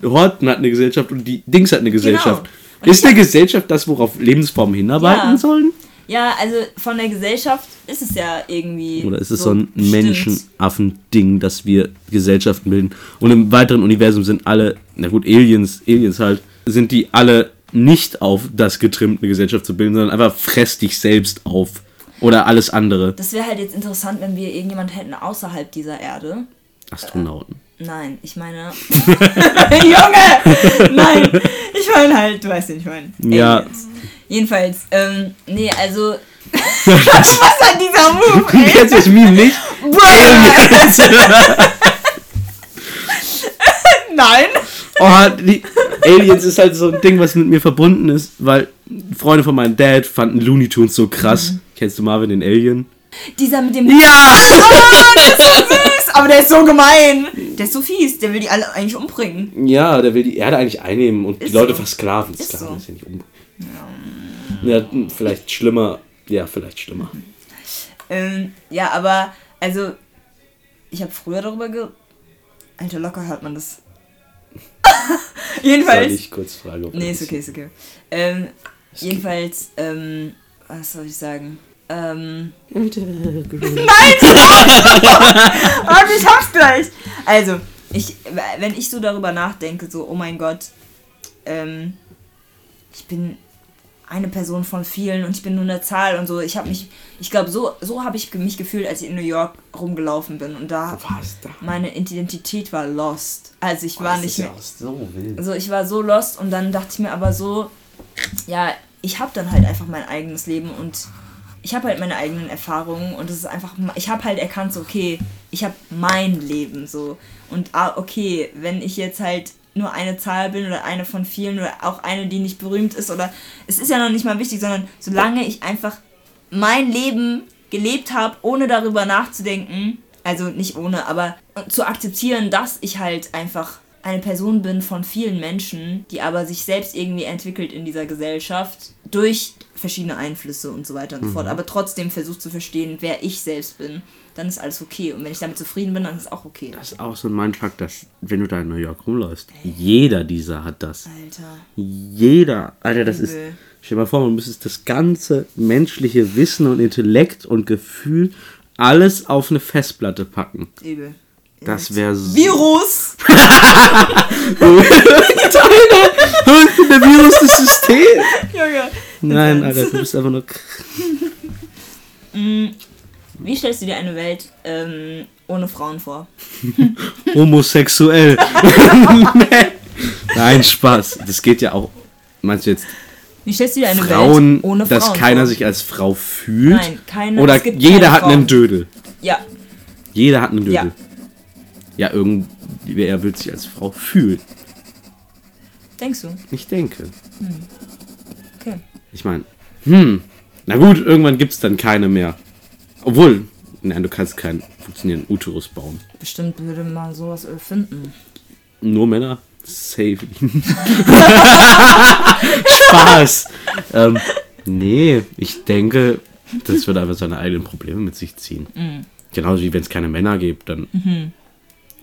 Horten hat eine Gesellschaft und die Dings hat eine Gesellschaft. Genau. Ist eine Gesellschaft das, worauf Lebensformen hinarbeiten Ja. sollen? Ja, also von der Gesellschaft ist es ja irgendwie. Oder ist es so, ein bestimmt. Menschenaffen-Ding, dass wir Gesellschaften bilden? Und im weiteren Universum sind alle, na gut, Aliens, Aliens halt, sind die alle nicht auf das getrimmt, eine Gesellschaft zu bilden, sondern einfach fress dich selbst auf. Oder alles andere. Das wäre halt jetzt interessant, wenn wir irgendjemand hätten außerhalb dieser Erde. Astronauten. Nein, ich meine. Junge! Nein! Ich meine halt, du weißt, wen ich meine. Ja. Aliens. Jedenfalls, ähm, nee, also. Was hat dieser Move, Du ey? kennst das Meme nicht? Nein! Oh, die Aliens ist halt so ein Ding, was mit mir verbunden ist, weil Freunde von meinem Dad fanden Looney Tunes so krass. Kennst du Marvin den Alien? Dieser mit dem. Ja! Süß, aber der ist so gemein. Der ist so fies, der will die alle eigentlich umbringen. Ja, der will die Erde eigentlich einnehmen und die Ist Leute so. versklaven. Ist Sklaven so. ist ja nicht um. Ja, vielleicht schlimmer. Ja, vielleicht schlimmer. Ähm, ja, aber, also, ich habe früher darüber ge. Alter, locker hört man das. Soll jedenfalls. ich kurz fragen, ob Nee, das- ist okay, ist okay. Ähm, jedenfalls, ähm, was soll ich sagen? Ähm. Nein! Aber ich hab's gleich! Also, ich, wenn ich so darüber nachdenke, so, oh mein Gott, ähm, ich bin eine Person von vielen und ich bin nur eine Zahl und so. Ich habe mich, ich glaube, so, so habe ich mich gefühlt, als ich in New York rumgelaufen bin und da Was da? meine Identität war lost. Also ich war Das nicht mehr, so wild. also ich war so lost und dann dachte ich mir aber so, ja, ich habe dann halt einfach mein eigenes Leben und ich habe halt meine eigenen Erfahrungen und es ist einfach, ich habe halt erkannt, so, okay, ich habe mein Leben so. Und ah, okay, wenn ich jetzt halt nur eine Zahl bin oder eine von vielen oder auch eine, die nicht berühmt ist oder es ist ja noch nicht mal wichtig, sondern solange ich einfach mein Leben gelebt habe, ohne darüber nachzudenken, also nicht ohne, aber zu akzeptieren, dass ich halt einfach eine Person bin von vielen Menschen, die aber sich selbst irgendwie entwickelt in dieser Gesellschaft durch verschiedene Einflüsse und so weiter und so fort, aber trotzdem versucht zu verstehen, wer ich selbst bin, dann ist alles okay. Und wenn ich damit zufrieden bin, dann ist es auch okay. Das ist auch so ein Mindfuck, dass, wenn du da in New York rumläufst, jeder dieser hat das. Alter. Jeder. Alter, das ist. Übel. Stell dir mal vor, man müsste das ganze menschliche Wissen und Intellekt und Gefühl alles auf eine Festplatte packen. Übel. Das wäre so. Virus! Der Virus des Systems. Junge. Nein, Alter, du bist einfach nur. Wie stellst du dir eine Welt ähm, ohne Frauen vor? homosexuell. Nein, Spaß. Das geht ja auch. Meinst du jetzt Wie stellst du dir eine Frauen, Welt ohne dass Frauen keiner vor? sich als Frau fühlt? Nein, keine- Oder jeder hat einen Frauen. Dödel. Ja, Jeder hat einen Dödel. Ja. Ja, irgendwer wird sich als Frau fühlen. denkst du? Ich denke. Okay. Ich meine, hm, na gut, irgendwann gibt es dann keine mehr. Obwohl, nein, du kannst keinen funktionierenden Uterus bauen. Bestimmt würde man sowas erfinden. Nur Männer? Safe. Spaß. ähm, nee, ich denke, das wird einfach seine eigenen Probleme mit sich ziehen. Genauso wie wenn es keine Männer gibt, dann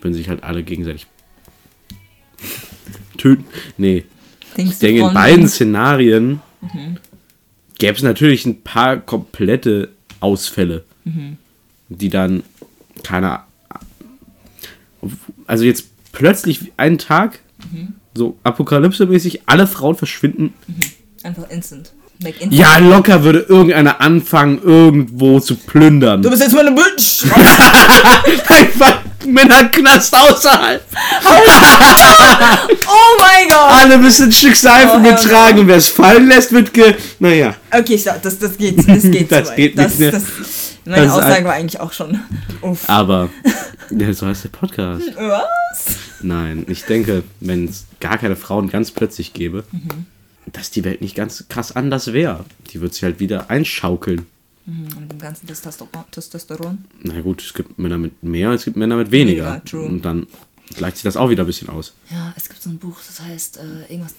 würden sich halt alle gegenseitig töten. Nee, Denkst ich denke, in beiden würden- Szenarien gäbe es natürlich ein paar komplette Ausfälle, die dann keiner. Also jetzt plötzlich einen Tag, so apokalypse-mäßig, alle Frauen verschwinden. Einfach instant. Ja, locker würde irgendeiner anfangen, irgendwo zu plündern. Du bist jetzt meine Bitch! Einfach Männerknast außerhalb. oh mein Gott! Alle müssen ein Stück Seife Oh, getragen und wer es fallen lässt, wird ge. Naja. Okay, stopp, das, das geht, das geht Das weit. geht das, nicht mehr. Das, Meine Das Aussage ein- war eigentlich auch schon. Uff. Aber, ja, so heißt der Podcast. Was? Nein, ich denke, wenn es gar keine Frauen ganz plötzlich gäbe, dass die Welt nicht ganz krass anders wäre. Die wird sich halt wieder einschaukeln. Mit dem ganzen Testosteron. Na gut, es gibt Männer mit mehr, es gibt Männer mit weniger. True. Und dann gleicht sich das auch wieder ein bisschen aus. Ja, es gibt so ein Buch, das heißt äh, irgendwas.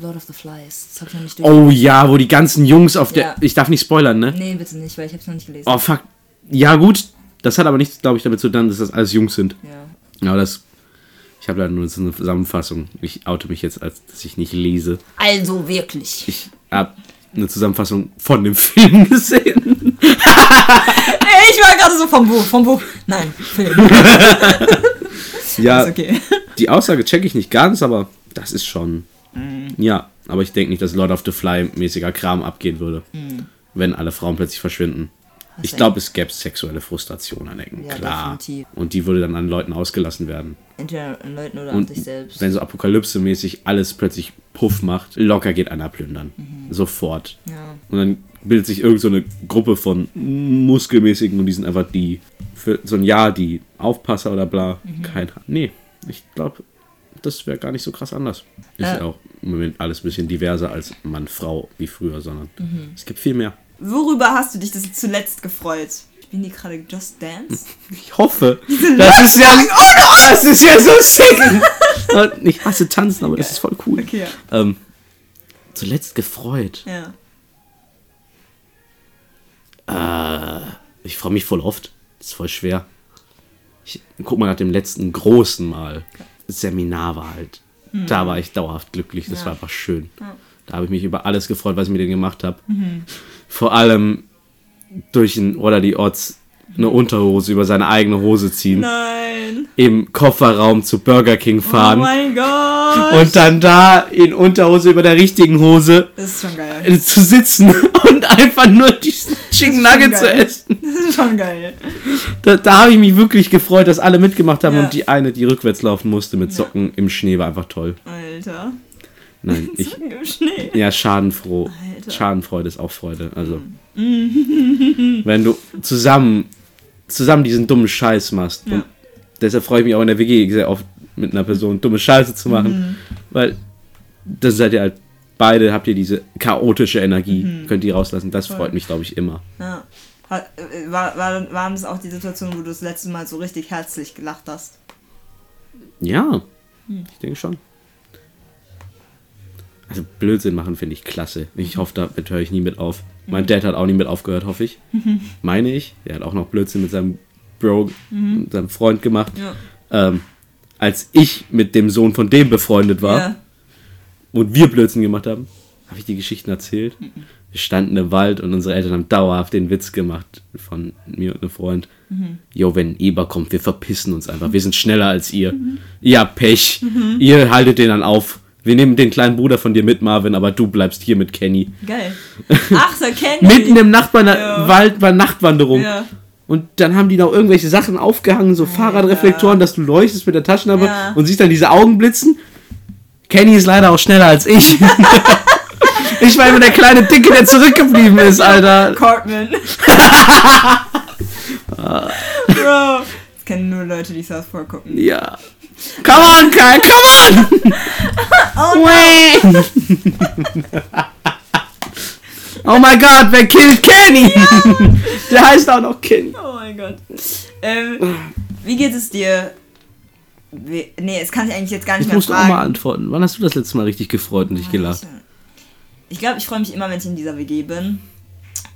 Lord of the Flies. Das hab ich noch nicht Oh ja, wo die ganzen Jungs auf der. Ja. Ich darf nicht spoilern, ne? Nee, bitte nicht, weil ich hab's noch nicht gelesen. Oh fuck. Ja, gut. Das hat aber nichts, glaube ich, damit zu tun, dass das alles Jungs sind. Ja. Aber das. Ich habe leider nur so eine Zusammenfassung. Ich oute mich jetzt, als dass ich nicht lese. Also wirklich. Ich habe eine Zusammenfassung von dem Film gesehen. Ich war gerade so vom Buch, vom Buch. Nein, Film. Ja, okay. die Aussage checke ich nicht ganz, aber das ist schon. Ja, aber ich denke nicht, dass Lord of the Fly mäßiger Kram abgehen würde, wenn alle Frauen plötzlich verschwinden. Ich glaube, es gäbe sexuelle Frustration an Ecken, Ja, klar. definitiv. Und die würde dann an Leuten ausgelassen werden. Entweder an Leuten oder an Und sich selbst. wenn so Apokalypse-mäßig alles plötzlich Puff macht, locker geht einer plündern. Sofort. Ja. Und dann bildet sich irgend so eine Gruppe von Muskelmäßigen und die sind einfach die, für so ein Jahr die Aufpasser oder bla. Kein, nee, ich glaube, das wäre gar nicht so krass anders. Ist Äh. ja auch im Moment alles ein bisschen diverser als Mann, Frau wie früher, sondern es gibt viel mehr. Worüber hast du dich das zuletzt gefreut? Spielen die gerade Just Dance? Ich hoffe, das ist ja, das ist ja so sick. Ich hasse tanzen, aber das ist voll cool. Okay, Ähm, zuletzt gefreut. ja. Äh, ich freue mich voll oft. Das ist voll schwer. Ich guck mal nach dem letzten großen Mal. Das Seminar war halt. Da war ich dauerhaft glücklich. Das Ja. war einfach schön. Da habe ich mich über alles gefreut, was ich mit denen gemacht habe. Vor allem durch ein oder die Odds eine Unterhose über seine eigene Hose ziehen. Nein. Im Kofferraum zu Burger King Oh fahren. mein Gott. und dann da in Unterhose über der richtigen Hose Das ist schon geil. äh, zu sitzen und einfach nur diesen Chicken Nugget zu essen. Das ist schon geil. Da, da habe ich mich wirklich gefreut, dass alle mitgemacht haben Ja. und die eine, die rückwärts laufen musste mit Socken im Schnee, war einfach toll. Alter. Nein, ich. Socken im Schnee. Ja, schadenfroh. Alter. Schadenfreude ist auch Freude. Also, wenn du zusammen, zusammen diesen dummen Scheiß machst. Ja. Und deshalb freue ich mich auch in der WG sehr oft mit einer Person dumme Scheiße zu machen. Weil dann seid ihr halt beide, habt ihr diese chaotische Energie, könnt ihr rauslassen. Das freut mich, glaube ich, immer. Ja. Äh, war, war, waren das auch die Situation, wo du das letzte Mal so richtig herzlich gelacht hast? Ja, Hm. ich denke schon. Also Blödsinn machen finde ich klasse. Ich hoffe, damit höre ich nie mit auf. Mein Dad hat auch nie mit aufgehört, hoffe ich. Meine ich. Er hat auch noch Blödsinn mit seinem Bro, mit seinem Freund gemacht. Ja. Ähm, als ich mit dem Sohn von dem befreundet war Ja. und wir Blödsinn gemacht haben, habe ich die Geschichten erzählt. Wir standen im Wald und unsere Eltern haben dauerhaft den Witz gemacht von mir und einem Freund. Jo, wenn ein Eber kommt, wir verpissen uns einfach. Wir sind schneller als ihr. Ihr habt Pech. Ihr haltet den dann auf. Wir nehmen den kleinen Bruder von dir mit, Marvin, aber du bleibst hier mit Kenny. Geil. Ach, so Kenny. Mitten im Nachbarn Ja. Wald bei Nachtwanderung. Ja. Und dann haben die noch irgendwelche Sachen aufgehangen, so Fahrradreflektoren, dass du leuchtest mit der Taschenlampe Ja. und siehst dann diese Augen blitzen. Kenny ist leider auch schneller als ich. ich war immer der kleine Dicke, der zurückgeblieben ist, Alter. Cartman. Bro. Kennen nur Leute, die South Park gucken. Ja. Come on, Kai, come on! Oh, oh my god, wer killt Kenny? Der heißt auch noch Kenny. Oh mein Gott. Ähm, wie geht es dir? Nee, es kann ich eigentlich jetzt gar nicht Ich mehr musste auch fragen. mal antworten. Wann hast du das letzte Mal richtig gefreut und dich gelacht? Ich glaube, ich freue mich immer, wenn ich in dieser WG bin,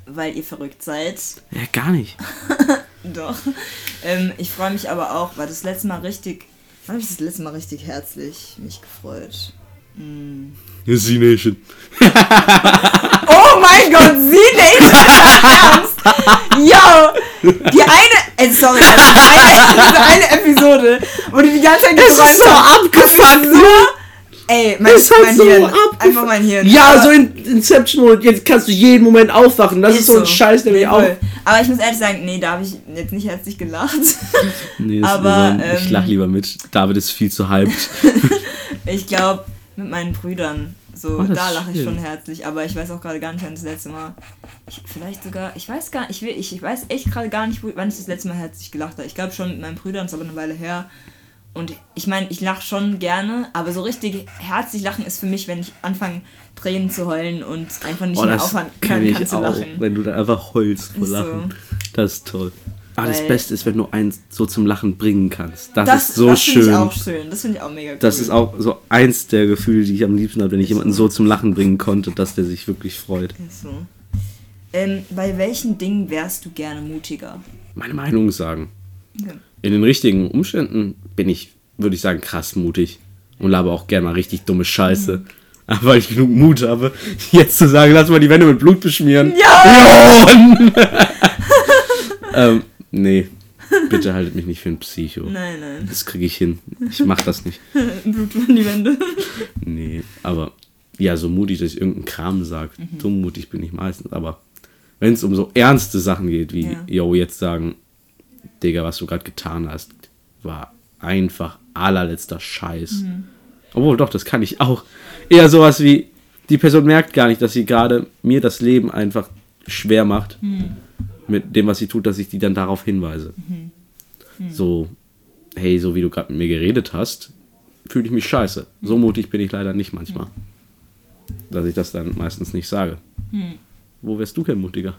weil ihr verrückt seid. Ja, gar nicht. Doch. Ähm, ich freue mich aber auch, weil das letzte Mal richtig. Wann habe ich das letzte Mal richtig herzlich mich gefreut? Z Nation. Oh mein Gott, nicht! Ernst! Yo! Die eine. Ey, sorry, Alter, diese eine, diese eine Episode, wo du die ganze Zeit Es ist so abgefuckt, ne? Ey, mein, Es hat mein so Hirn. Einfach mein Hirn. Ja, Aber- so in Inception-Mode. Jetzt kannst du jeden Moment aufwachen. Das ist, so ein Scheiß, der mich auch. Aber ich muss ehrlich sagen, nee, da habe ich jetzt nicht herzlich gelacht. Nee, das Aber, ist so, ich ähm, lach lieber mit. David ist viel zu hyped. ich glaube, mit meinen Brüdern So, Oh, da ist lache ich schon herzlich, aber ich weiß auch gerade gar nicht, wann das letzte Mal. Ich, vielleicht sogar, ich weiß gar ich will, ich, ich weiß echt gerade gar nicht, wo- wann ich das letzte Mal herzlich gelacht habe. Ich glaube schon mit meinen Brüdern, ist aber eine Weile her. Und ich meine, ich lache schon gerne, aber so richtig herzlich lachen ist für mich, wenn ich anfange, Tränen zu heulen und einfach nicht Oh, mehr das aufhören kann kann, kann zu auch, lachen. wenn du da einfach heulst vor so. Lachen. Das ist toll. Aber das Weil- Beste ist, wenn du einen so zum Lachen bringen kannst. Das, Das, ist so das schön. finde ich auch schön. Das finde ich auch mega cool. Das ist auch so eins der Gefühle, die ich am liebsten habe, wenn ich jemanden so zum Lachen bringen konnte, dass der sich wirklich freut. So. Ähm, bei welchen Dingen wärst du gerne mutiger? Meine Meinung sagen. Okay. In den richtigen Umständen bin ich, würde ich sagen, krass mutig. Und labe auch gerne mal richtig dumme Scheiße. Mhm. Aber weil ich genug Mut habe, jetzt zu sagen, lass mal die Wände mit Blut beschmieren. Ja! ähm, nee. Bitte haltet mich nicht für ein Psycho. Nein, nein. Das kriege ich hin. Ich mach das nicht. Blut an die Wände. Nee, aber ja, so mutig, dass ich irgendeinen Kram sage. Mhm. So mutig bin ich meistens. Aber wenn es um so ernste Sachen geht, wie, Ja. yo, jetzt sagen, Digga, was du gerade getan hast, war einfach allerletzter Scheiß. Mhm. Obwohl, doch, das kann ich auch. Eher sowas wie, die Person merkt gar nicht, dass sie gerade mir das Leben einfach schwer macht. Mhm. Mit dem, was sie tut, dass ich die dann darauf hinweise. Mhm. So, hey, so wie du gerade mit mir geredet hast, fühle ich mich scheiße. So mutig bin ich leider nicht manchmal. Dass ich das dann meistens nicht sage. Wo wärst du denn mutiger?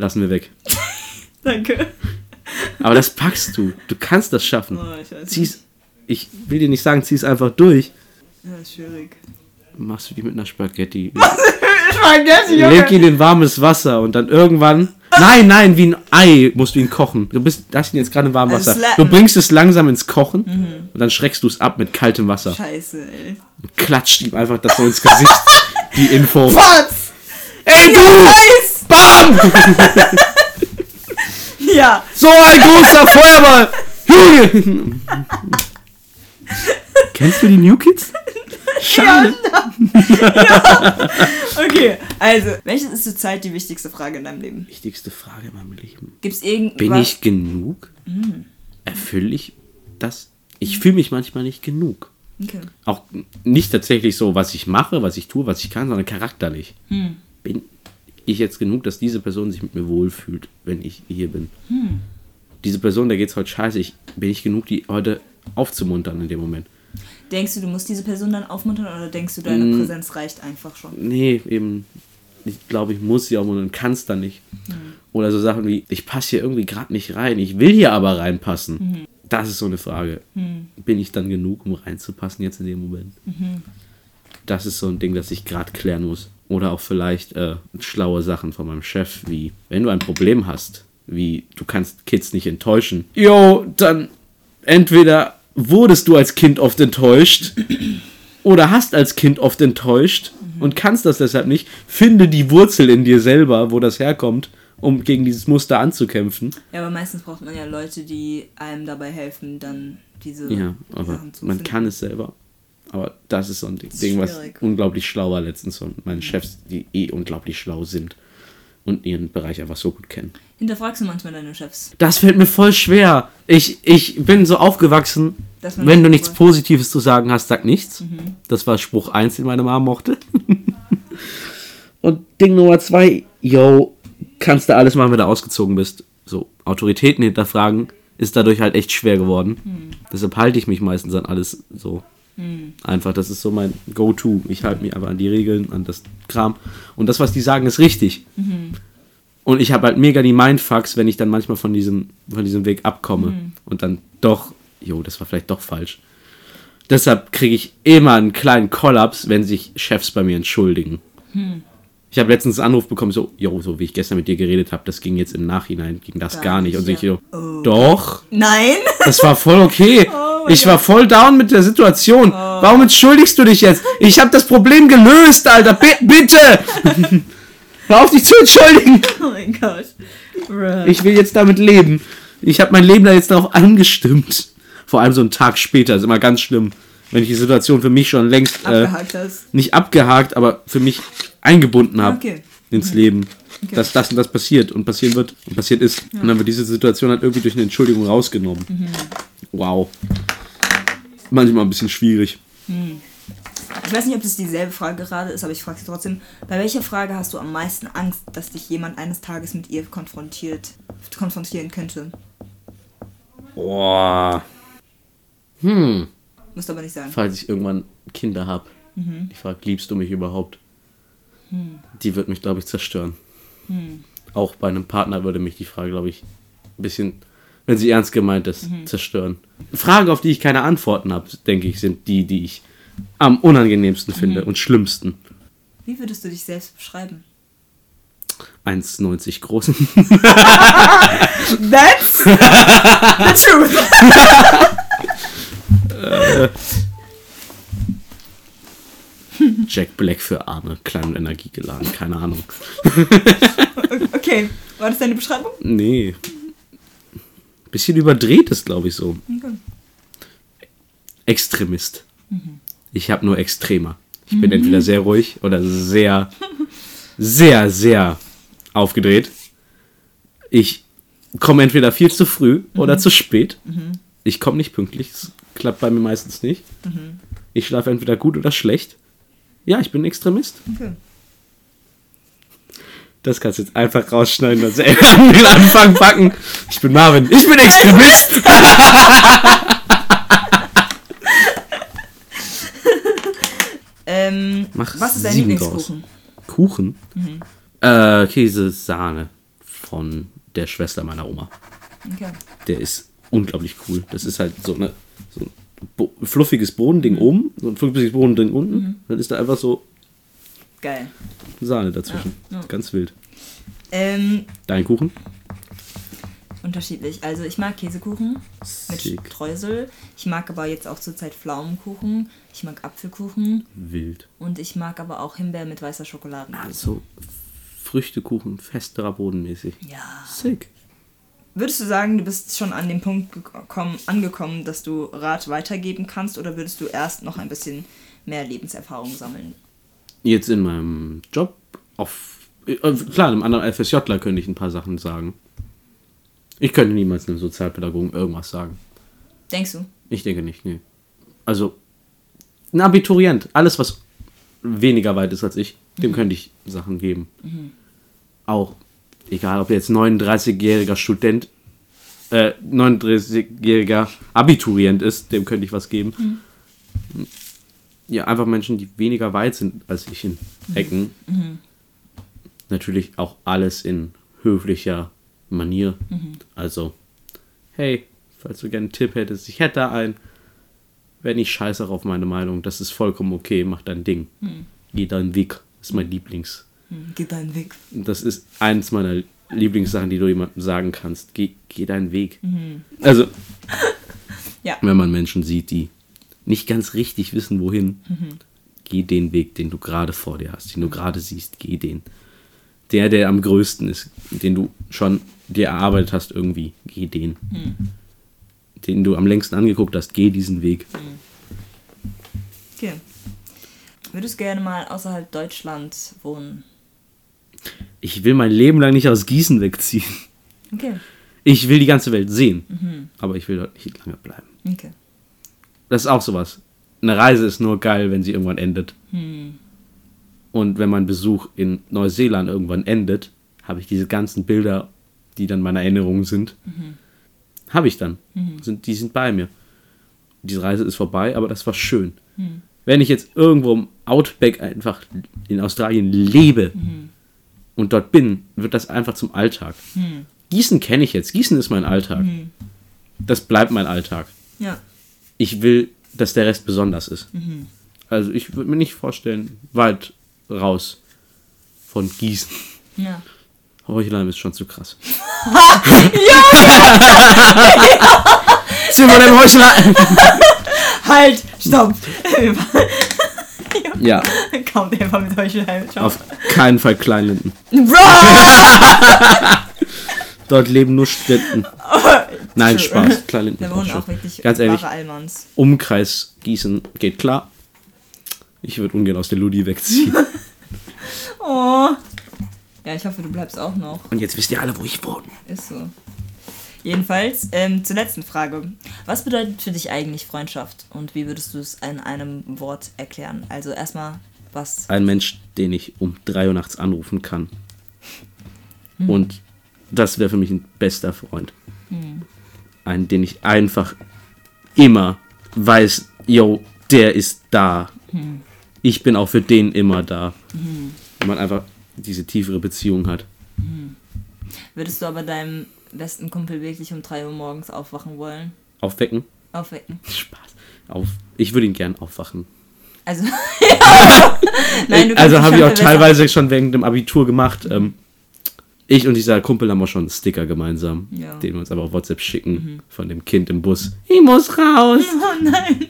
Lassen wir weg. Danke. Aber das packst du. Du kannst das schaffen. Oh, ich. Zieh's. Ich will dir nicht sagen, zieh's einfach durch. Ja, ist schwierig. Machst du die mit einer Spaghetti. Spaghetti, Leg ihn in warmes Wasser und dann irgendwann. Nein, nein, wie ein Ei musst du ihn kochen. Du bist, hast ihn jetzt gerade in warmem Wasser. Du bringst es langsam ins Kochen und dann schreckst du es ab mit kaltem Wasser. Scheiße, ey. Und klatscht ihm einfach das so ins Gesicht. Die Info. Was? Ey du! Bam! Ja. So ein großer Feuerball! Junge! Kennst du die New Kids? Schade. Okay, also, welches ist zurzeit die wichtigste Frage in deinem Leben? Wichtigste Frage in meinem Leben. Gibt es irgendwas? Bin ich genug? Erfülle ich das? Ich fühle mich manchmal nicht genug. Okay. Auch nicht tatsächlich so, was ich mache, was ich tue, was ich kann, sondern charakterlich. Bin ich jetzt genug, dass diese Person sich mit mir wohlfühlt, wenn ich hier bin? Diese Person, der geht's heute scheiße. Ich, bin ich genug, die heute aufzumuntern in dem Moment? Denkst du, du musst diese Person dann aufmuntern oder denkst du, deine Mm. Präsenz reicht einfach schon? Nee, eben. Ich glaube, ich muss sie auch und kann es dann nicht. Oder so Sachen wie, ich passe hier irgendwie gerade nicht rein, ich will hier aber reinpassen. Das ist so eine Frage. Bin ich dann genug, um reinzupassen jetzt in dem Moment? Das ist so ein Ding, das ich gerade klären muss. Oder auch vielleicht äh, schlaue Sachen von meinem Chef, wie, wenn du ein Problem hast, wie du kannst Kids nicht enttäuschen. Jo, dann entweder wurdest du als Kind oft enttäuscht oder hast als Kind oft enttäuscht und kannst das deshalb nicht, finde die Wurzel in dir selber, wo das herkommt, um gegen dieses Muster anzukämpfen. Ja, aber meistens braucht man ja Leute, die einem dabei helfen, dann diese Ja, aber Sachen zu man finden. kann es selber. Aber das ist so ein Ding, ist Ding was schwierig. unglaublich schlau war letztens von meinen Chefs, die eh unglaublich schlau sind und ihren Bereich einfach so gut kennen. Hinterfragst du manchmal deine Chefs? Das fällt mir voll schwer. Ich, ich bin so aufgewachsen, wenn du nichts drüber- Positives zu sagen hast, sag nichts. Mhm. Das war Spruch 1, den meine Mama mochte. Und Ding Nummer 2, yo, kannst du alles machen, wenn du ausgezogen bist. So, Autoritäten hinterfragen ist dadurch halt echt schwer geworden. Mhm. Deshalb halte ich mich meistens an alles so. Einfach, das ist so mein Go-To. Ich halte mich aber an die Regeln, an das Kram. Und das, was die sagen, ist richtig. Und ich habe halt mega die Mindfucks, wenn ich dann manchmal von diesem, von diesem Weg abkomme. Und dann doch, jo, das war vielleicht doch falsch. Deshalb kriege ich immer einen kleinen Kollaps, wenn sich Chefs bei mir entschuldigen. Ich habe letztens einen Anruf bekommen, so, jo, so wie ich gestern mit dir geredet habe, das ging jetzt im Nachhinein, ging das Gar gar, nicht. Und ich ja. so, doch, Nein! das war voll okay. Oh ich war voll down mit der Situation. Oh. Warum entschuldigst du dich jetzt? Ich habe das Problem gelöst, Alter. B bitte! Hör auf, dich zu entschuldigen. Oh mein Gott. Bruh. Ich will jetzt damit leben. Ich habe mein Leben da jetzt darauf angestimmt. Vor allem so einen Tag später ist immer ganz schlimm, wenn ich die Situation für mich schon längst äh, abgehakt nicht abgehakt, aber für mich eingebunden habe Okay. Ins Leben. Dass das und das passiert und passieren wird und passiert ist. Und dann wird diese Situation halt irgendwie durch eine Entschuldigung rausgenommen. Wow. manchmal ein bisschen schwierig. Ich weiß nicht, ob das dieselbe Frage gerade ist, aber ich frage sie trotzdem. Bei welcher Frage hast du am meisten Angst, dass dich jemand eines Tages mit ihr konfrontiert, konfrontieren könnte? Boah. Hm. Musst aber nicht sagen. Falls ich irgendwann Kinder habe. Ich frage, liebst du mich überhaupt? Die wird mich, glaube ich, zerstören. Auch bei einem Partner würde mich die Frage, glaube ich, ein bisschen, wenn sie ernst gemeint ist, zerstören. Fragen, auf die ich keine Antworten habe, denke ich, sind die, die ich am unangenehmst finde und schlimmsten. Wie würdest du dich selbst beschreiben? 1,90 großen. That's the truth. Jack Black für Arme, klein und energiegeladen, keine Ahnung. Okay, war das deine Beschreibung? Nee. Bisschen überdreht ist, glaube ich, so. Okay. Extremist. Ich habe nur Extremer. Ich bin entweder sehr ruhig oder sehr, sehr, sehr aufgedreht. Ich komme entweder viel zu früh oder zu spät. Ich komme nicht pünktlich. Das klappt bei mir meistens nicht. Ich schlafe entweder gut oder schlecht. Ja, ich bin Extremist. okay. Das kannst du jetzt einfach rausschneiden und selber an den Anfang packen. Ich bin Marvin. Ich bin Extremist. Ähm, Mach was ist dein Lieblingskuchen? Kuchen? Äh, Käse, Sahne von der Schwester meiner Oma. Okay. Der ist unglaublich cool. Das ist halt so, eine, bo fluffiges Bodending oben, so ein fluffiges Bodending unten. Dann ist da einfach so Geil. Sahne dazwischen. Ja, ja. Ganz wild. Ähm, Dein Kuchen? unterschiedlich. Also ich mag Käsekuchen mit Sick. Streusel. Ich mag aber jetzt auch zurzeit Pflaumenkuchen. Ich mag Apfelkuchen. Wild. Und ich mag aber auch Himbeer mit weißer Schokolade. Also Früchtekuchen, festerer Bodenmäßig. Ja. Sick. Würdest du sagen, du bist schon an dem Punkt gekommen, angekommen, dass du Rat weitergeben kannst oder würdest du erst noch ein bisschen mehr Lebenserfahrung sammeln? Jetzt in meinem Job auf. äh, Klar, einem anderen FSJler könnte ich ein paar Sachen sagen. Ich könnte niemals einem Sozialpädagogen irgendwas sagen. Denkst du? Ich denke nicht, nee. Also, ein Abiturient, alles, was weniger weit ist als ich, dem könnte ich Sachen geben. Auch, egal ob jetzt 39-jähriger Student, äh, 39-jähriger Abiturient ist, dem könnte ich was geben. Ja, einfach Menschen, die weniger weit sind als ich in Ecken. Natürlich auch alles in höflicher Manier. Also, hey, falls du gerne einen Tipp hättest, ich hätte einen. Wenn ich scheiße auf meine Meinung, das ist vollkommen okay, mach dein Ding. Geh deinen Weg. Das ist mein Lieblings. Hm, Geh deinen Weg. Das ist eins meiner Lieblingssachen, die du jemandem sagen kannst. Geh, geh deinen Weg. Also, Ja. wenn man Menschen sieht, die nicht ganz richtig wissen, wohin, geh den Weg, den du gerade vor dir hast, den du gerade siehst, geh den. Der, der am größten ist, den du schon dir erarbeitet hast irgendwie, geh den. Den du am längsten angeguckt hast, geh diesen Weg. Okay. Würdest gerne mal außerhalb Deutschlands wohnen? Ich will mein Leben lang nicht aus Gießen wegziehen. Okay. Ich will die ganze Welt sehen, aber ich will dort nicht lange bleiben. Okay. Das ist auch sowas. Eine Reise ist nur geil, wenn sie irgendwann endet. Und wenn mein Besuch in Neuseeland irgendwann endet, habe ich diese ganzen Bilder, die dann meine Erinnerungen sind, habe ich dann. Sind, die sind bei mir. Diese Reise ist vorbei, aber das war schön. Wenn ich jetzt irgendwo im Outback einfach in Australien lebe und dort bin, wird das einfach zum Alltag. Gießen kenne ich jetzt. Gießen ist mein Alltag. Das bleibt mein Alltag Ja. ich will, dass der Rest besonders ist. Also ich würde mir nicht vorstellen, weit raus von Gießen. Ja. Heuchlein ist schon zu krass. ja! Sind wir dem Heuchlein? Halt! Stopp! Ja, Kommt einfach mit euch. Ciao. auf keinen Fall Kleinlinden. Bro! Dort leben nur Studenten. Nein. Spaß. Kleinlinden. Da wohnen auch wirklich Ganz ehrlich, Allmanns. Umkreis Gießen geht klar. Ich würde ungern aus der Ludi wegziehen. Oh. Ja, ich hoffe, du bleibst auch noch. Und jetzt wisst ihr alle, wo ich wohne. Ist so. Jedenfalls, ähm, zur letzten Frage. Was bedeutet für dich eigentlich Freundschaft und wie würdest du es in einem Wort erklären? Also erstmal, was. Ein Mensch, den ich um 3 Uhr nachts anrufen kann. Und das wäre für mich ein bester Freund. Einen, den ich einfach immer weiß, yo, der ist da. Ich bin auch für den immer da. Wenn man einfach diese tiefere Beziehung hat. Würdest du aber deinem besten Kumpel wirklich um 3 Uhr morgens aufwachen wollen? Aufwecken? Aufwecken. Spaß. Auf. Ich würde ihn gern aufwachen. Also, ja. Nein, du also habe ich auch teilweise schon während dem Abitur gemacht. Ähm, ich und dieser Kumpel haben auch schon einen Sticker gemeinsam, Ja. Mhm. den wir uns aber auf WhatsApp schicken von dem Kind im Bus. Ich muss raus. Oh nein.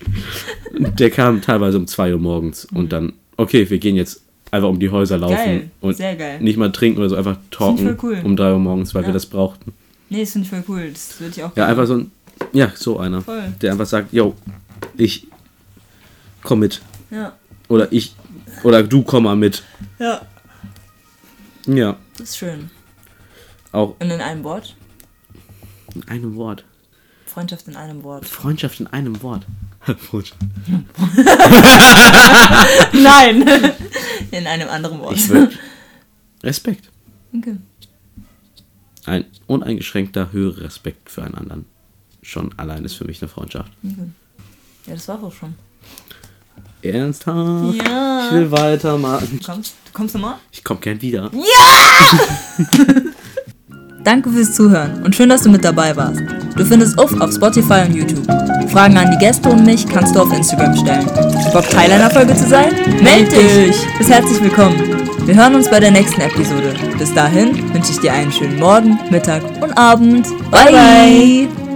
Der kam teilweise um 2 Uhr morgens und dann, okay, wir gehen jetzt einfach um die Häuser laufen Geil, und sehr geil. nicht mal trinken oder so, einfach talken cool. um 3 Uhr morgens, weil Ja. wir das brauchten. Nee, das finde ich voll cool. Das würde ich auch Ja, einfach so ein, ja, so einer, Voll. der einfach sagt, yo, ich komm mit. Ja. Oder ich, oder du komm mal mit. Ja. Ja, Das ist schön. auch Und in einem Wort? in einem Wort. Freundschaft in einem Wort. Freundschaft in einem Wort. Nein! in einem anderen Wort. Ich Respekt. Okay. Ein uneingeschränkter höherer Respekt für einen anderen. Schon allein ist für mich eine Freundschaft. Ja, das war auch schon. Ernsthaft? Ja. Ich will weitermachen. Kommst, kommst du mal? Ich komm gern wieder. Danke fürs Zuhören und schön, dass du mit dabei warst. Du findest Uff auf Spotify und YouTube. Fragen an die Gäste und mich kannst du auf Instagram stellen. Bock Teil einer Folge zu sein? Meld dich! Bist herzlich willkommen. Wir hören uns bei der nächsten Episode. Bis dahin wünsche ich dir einen schönen Morgen, Mittag und Abend. bye. bye.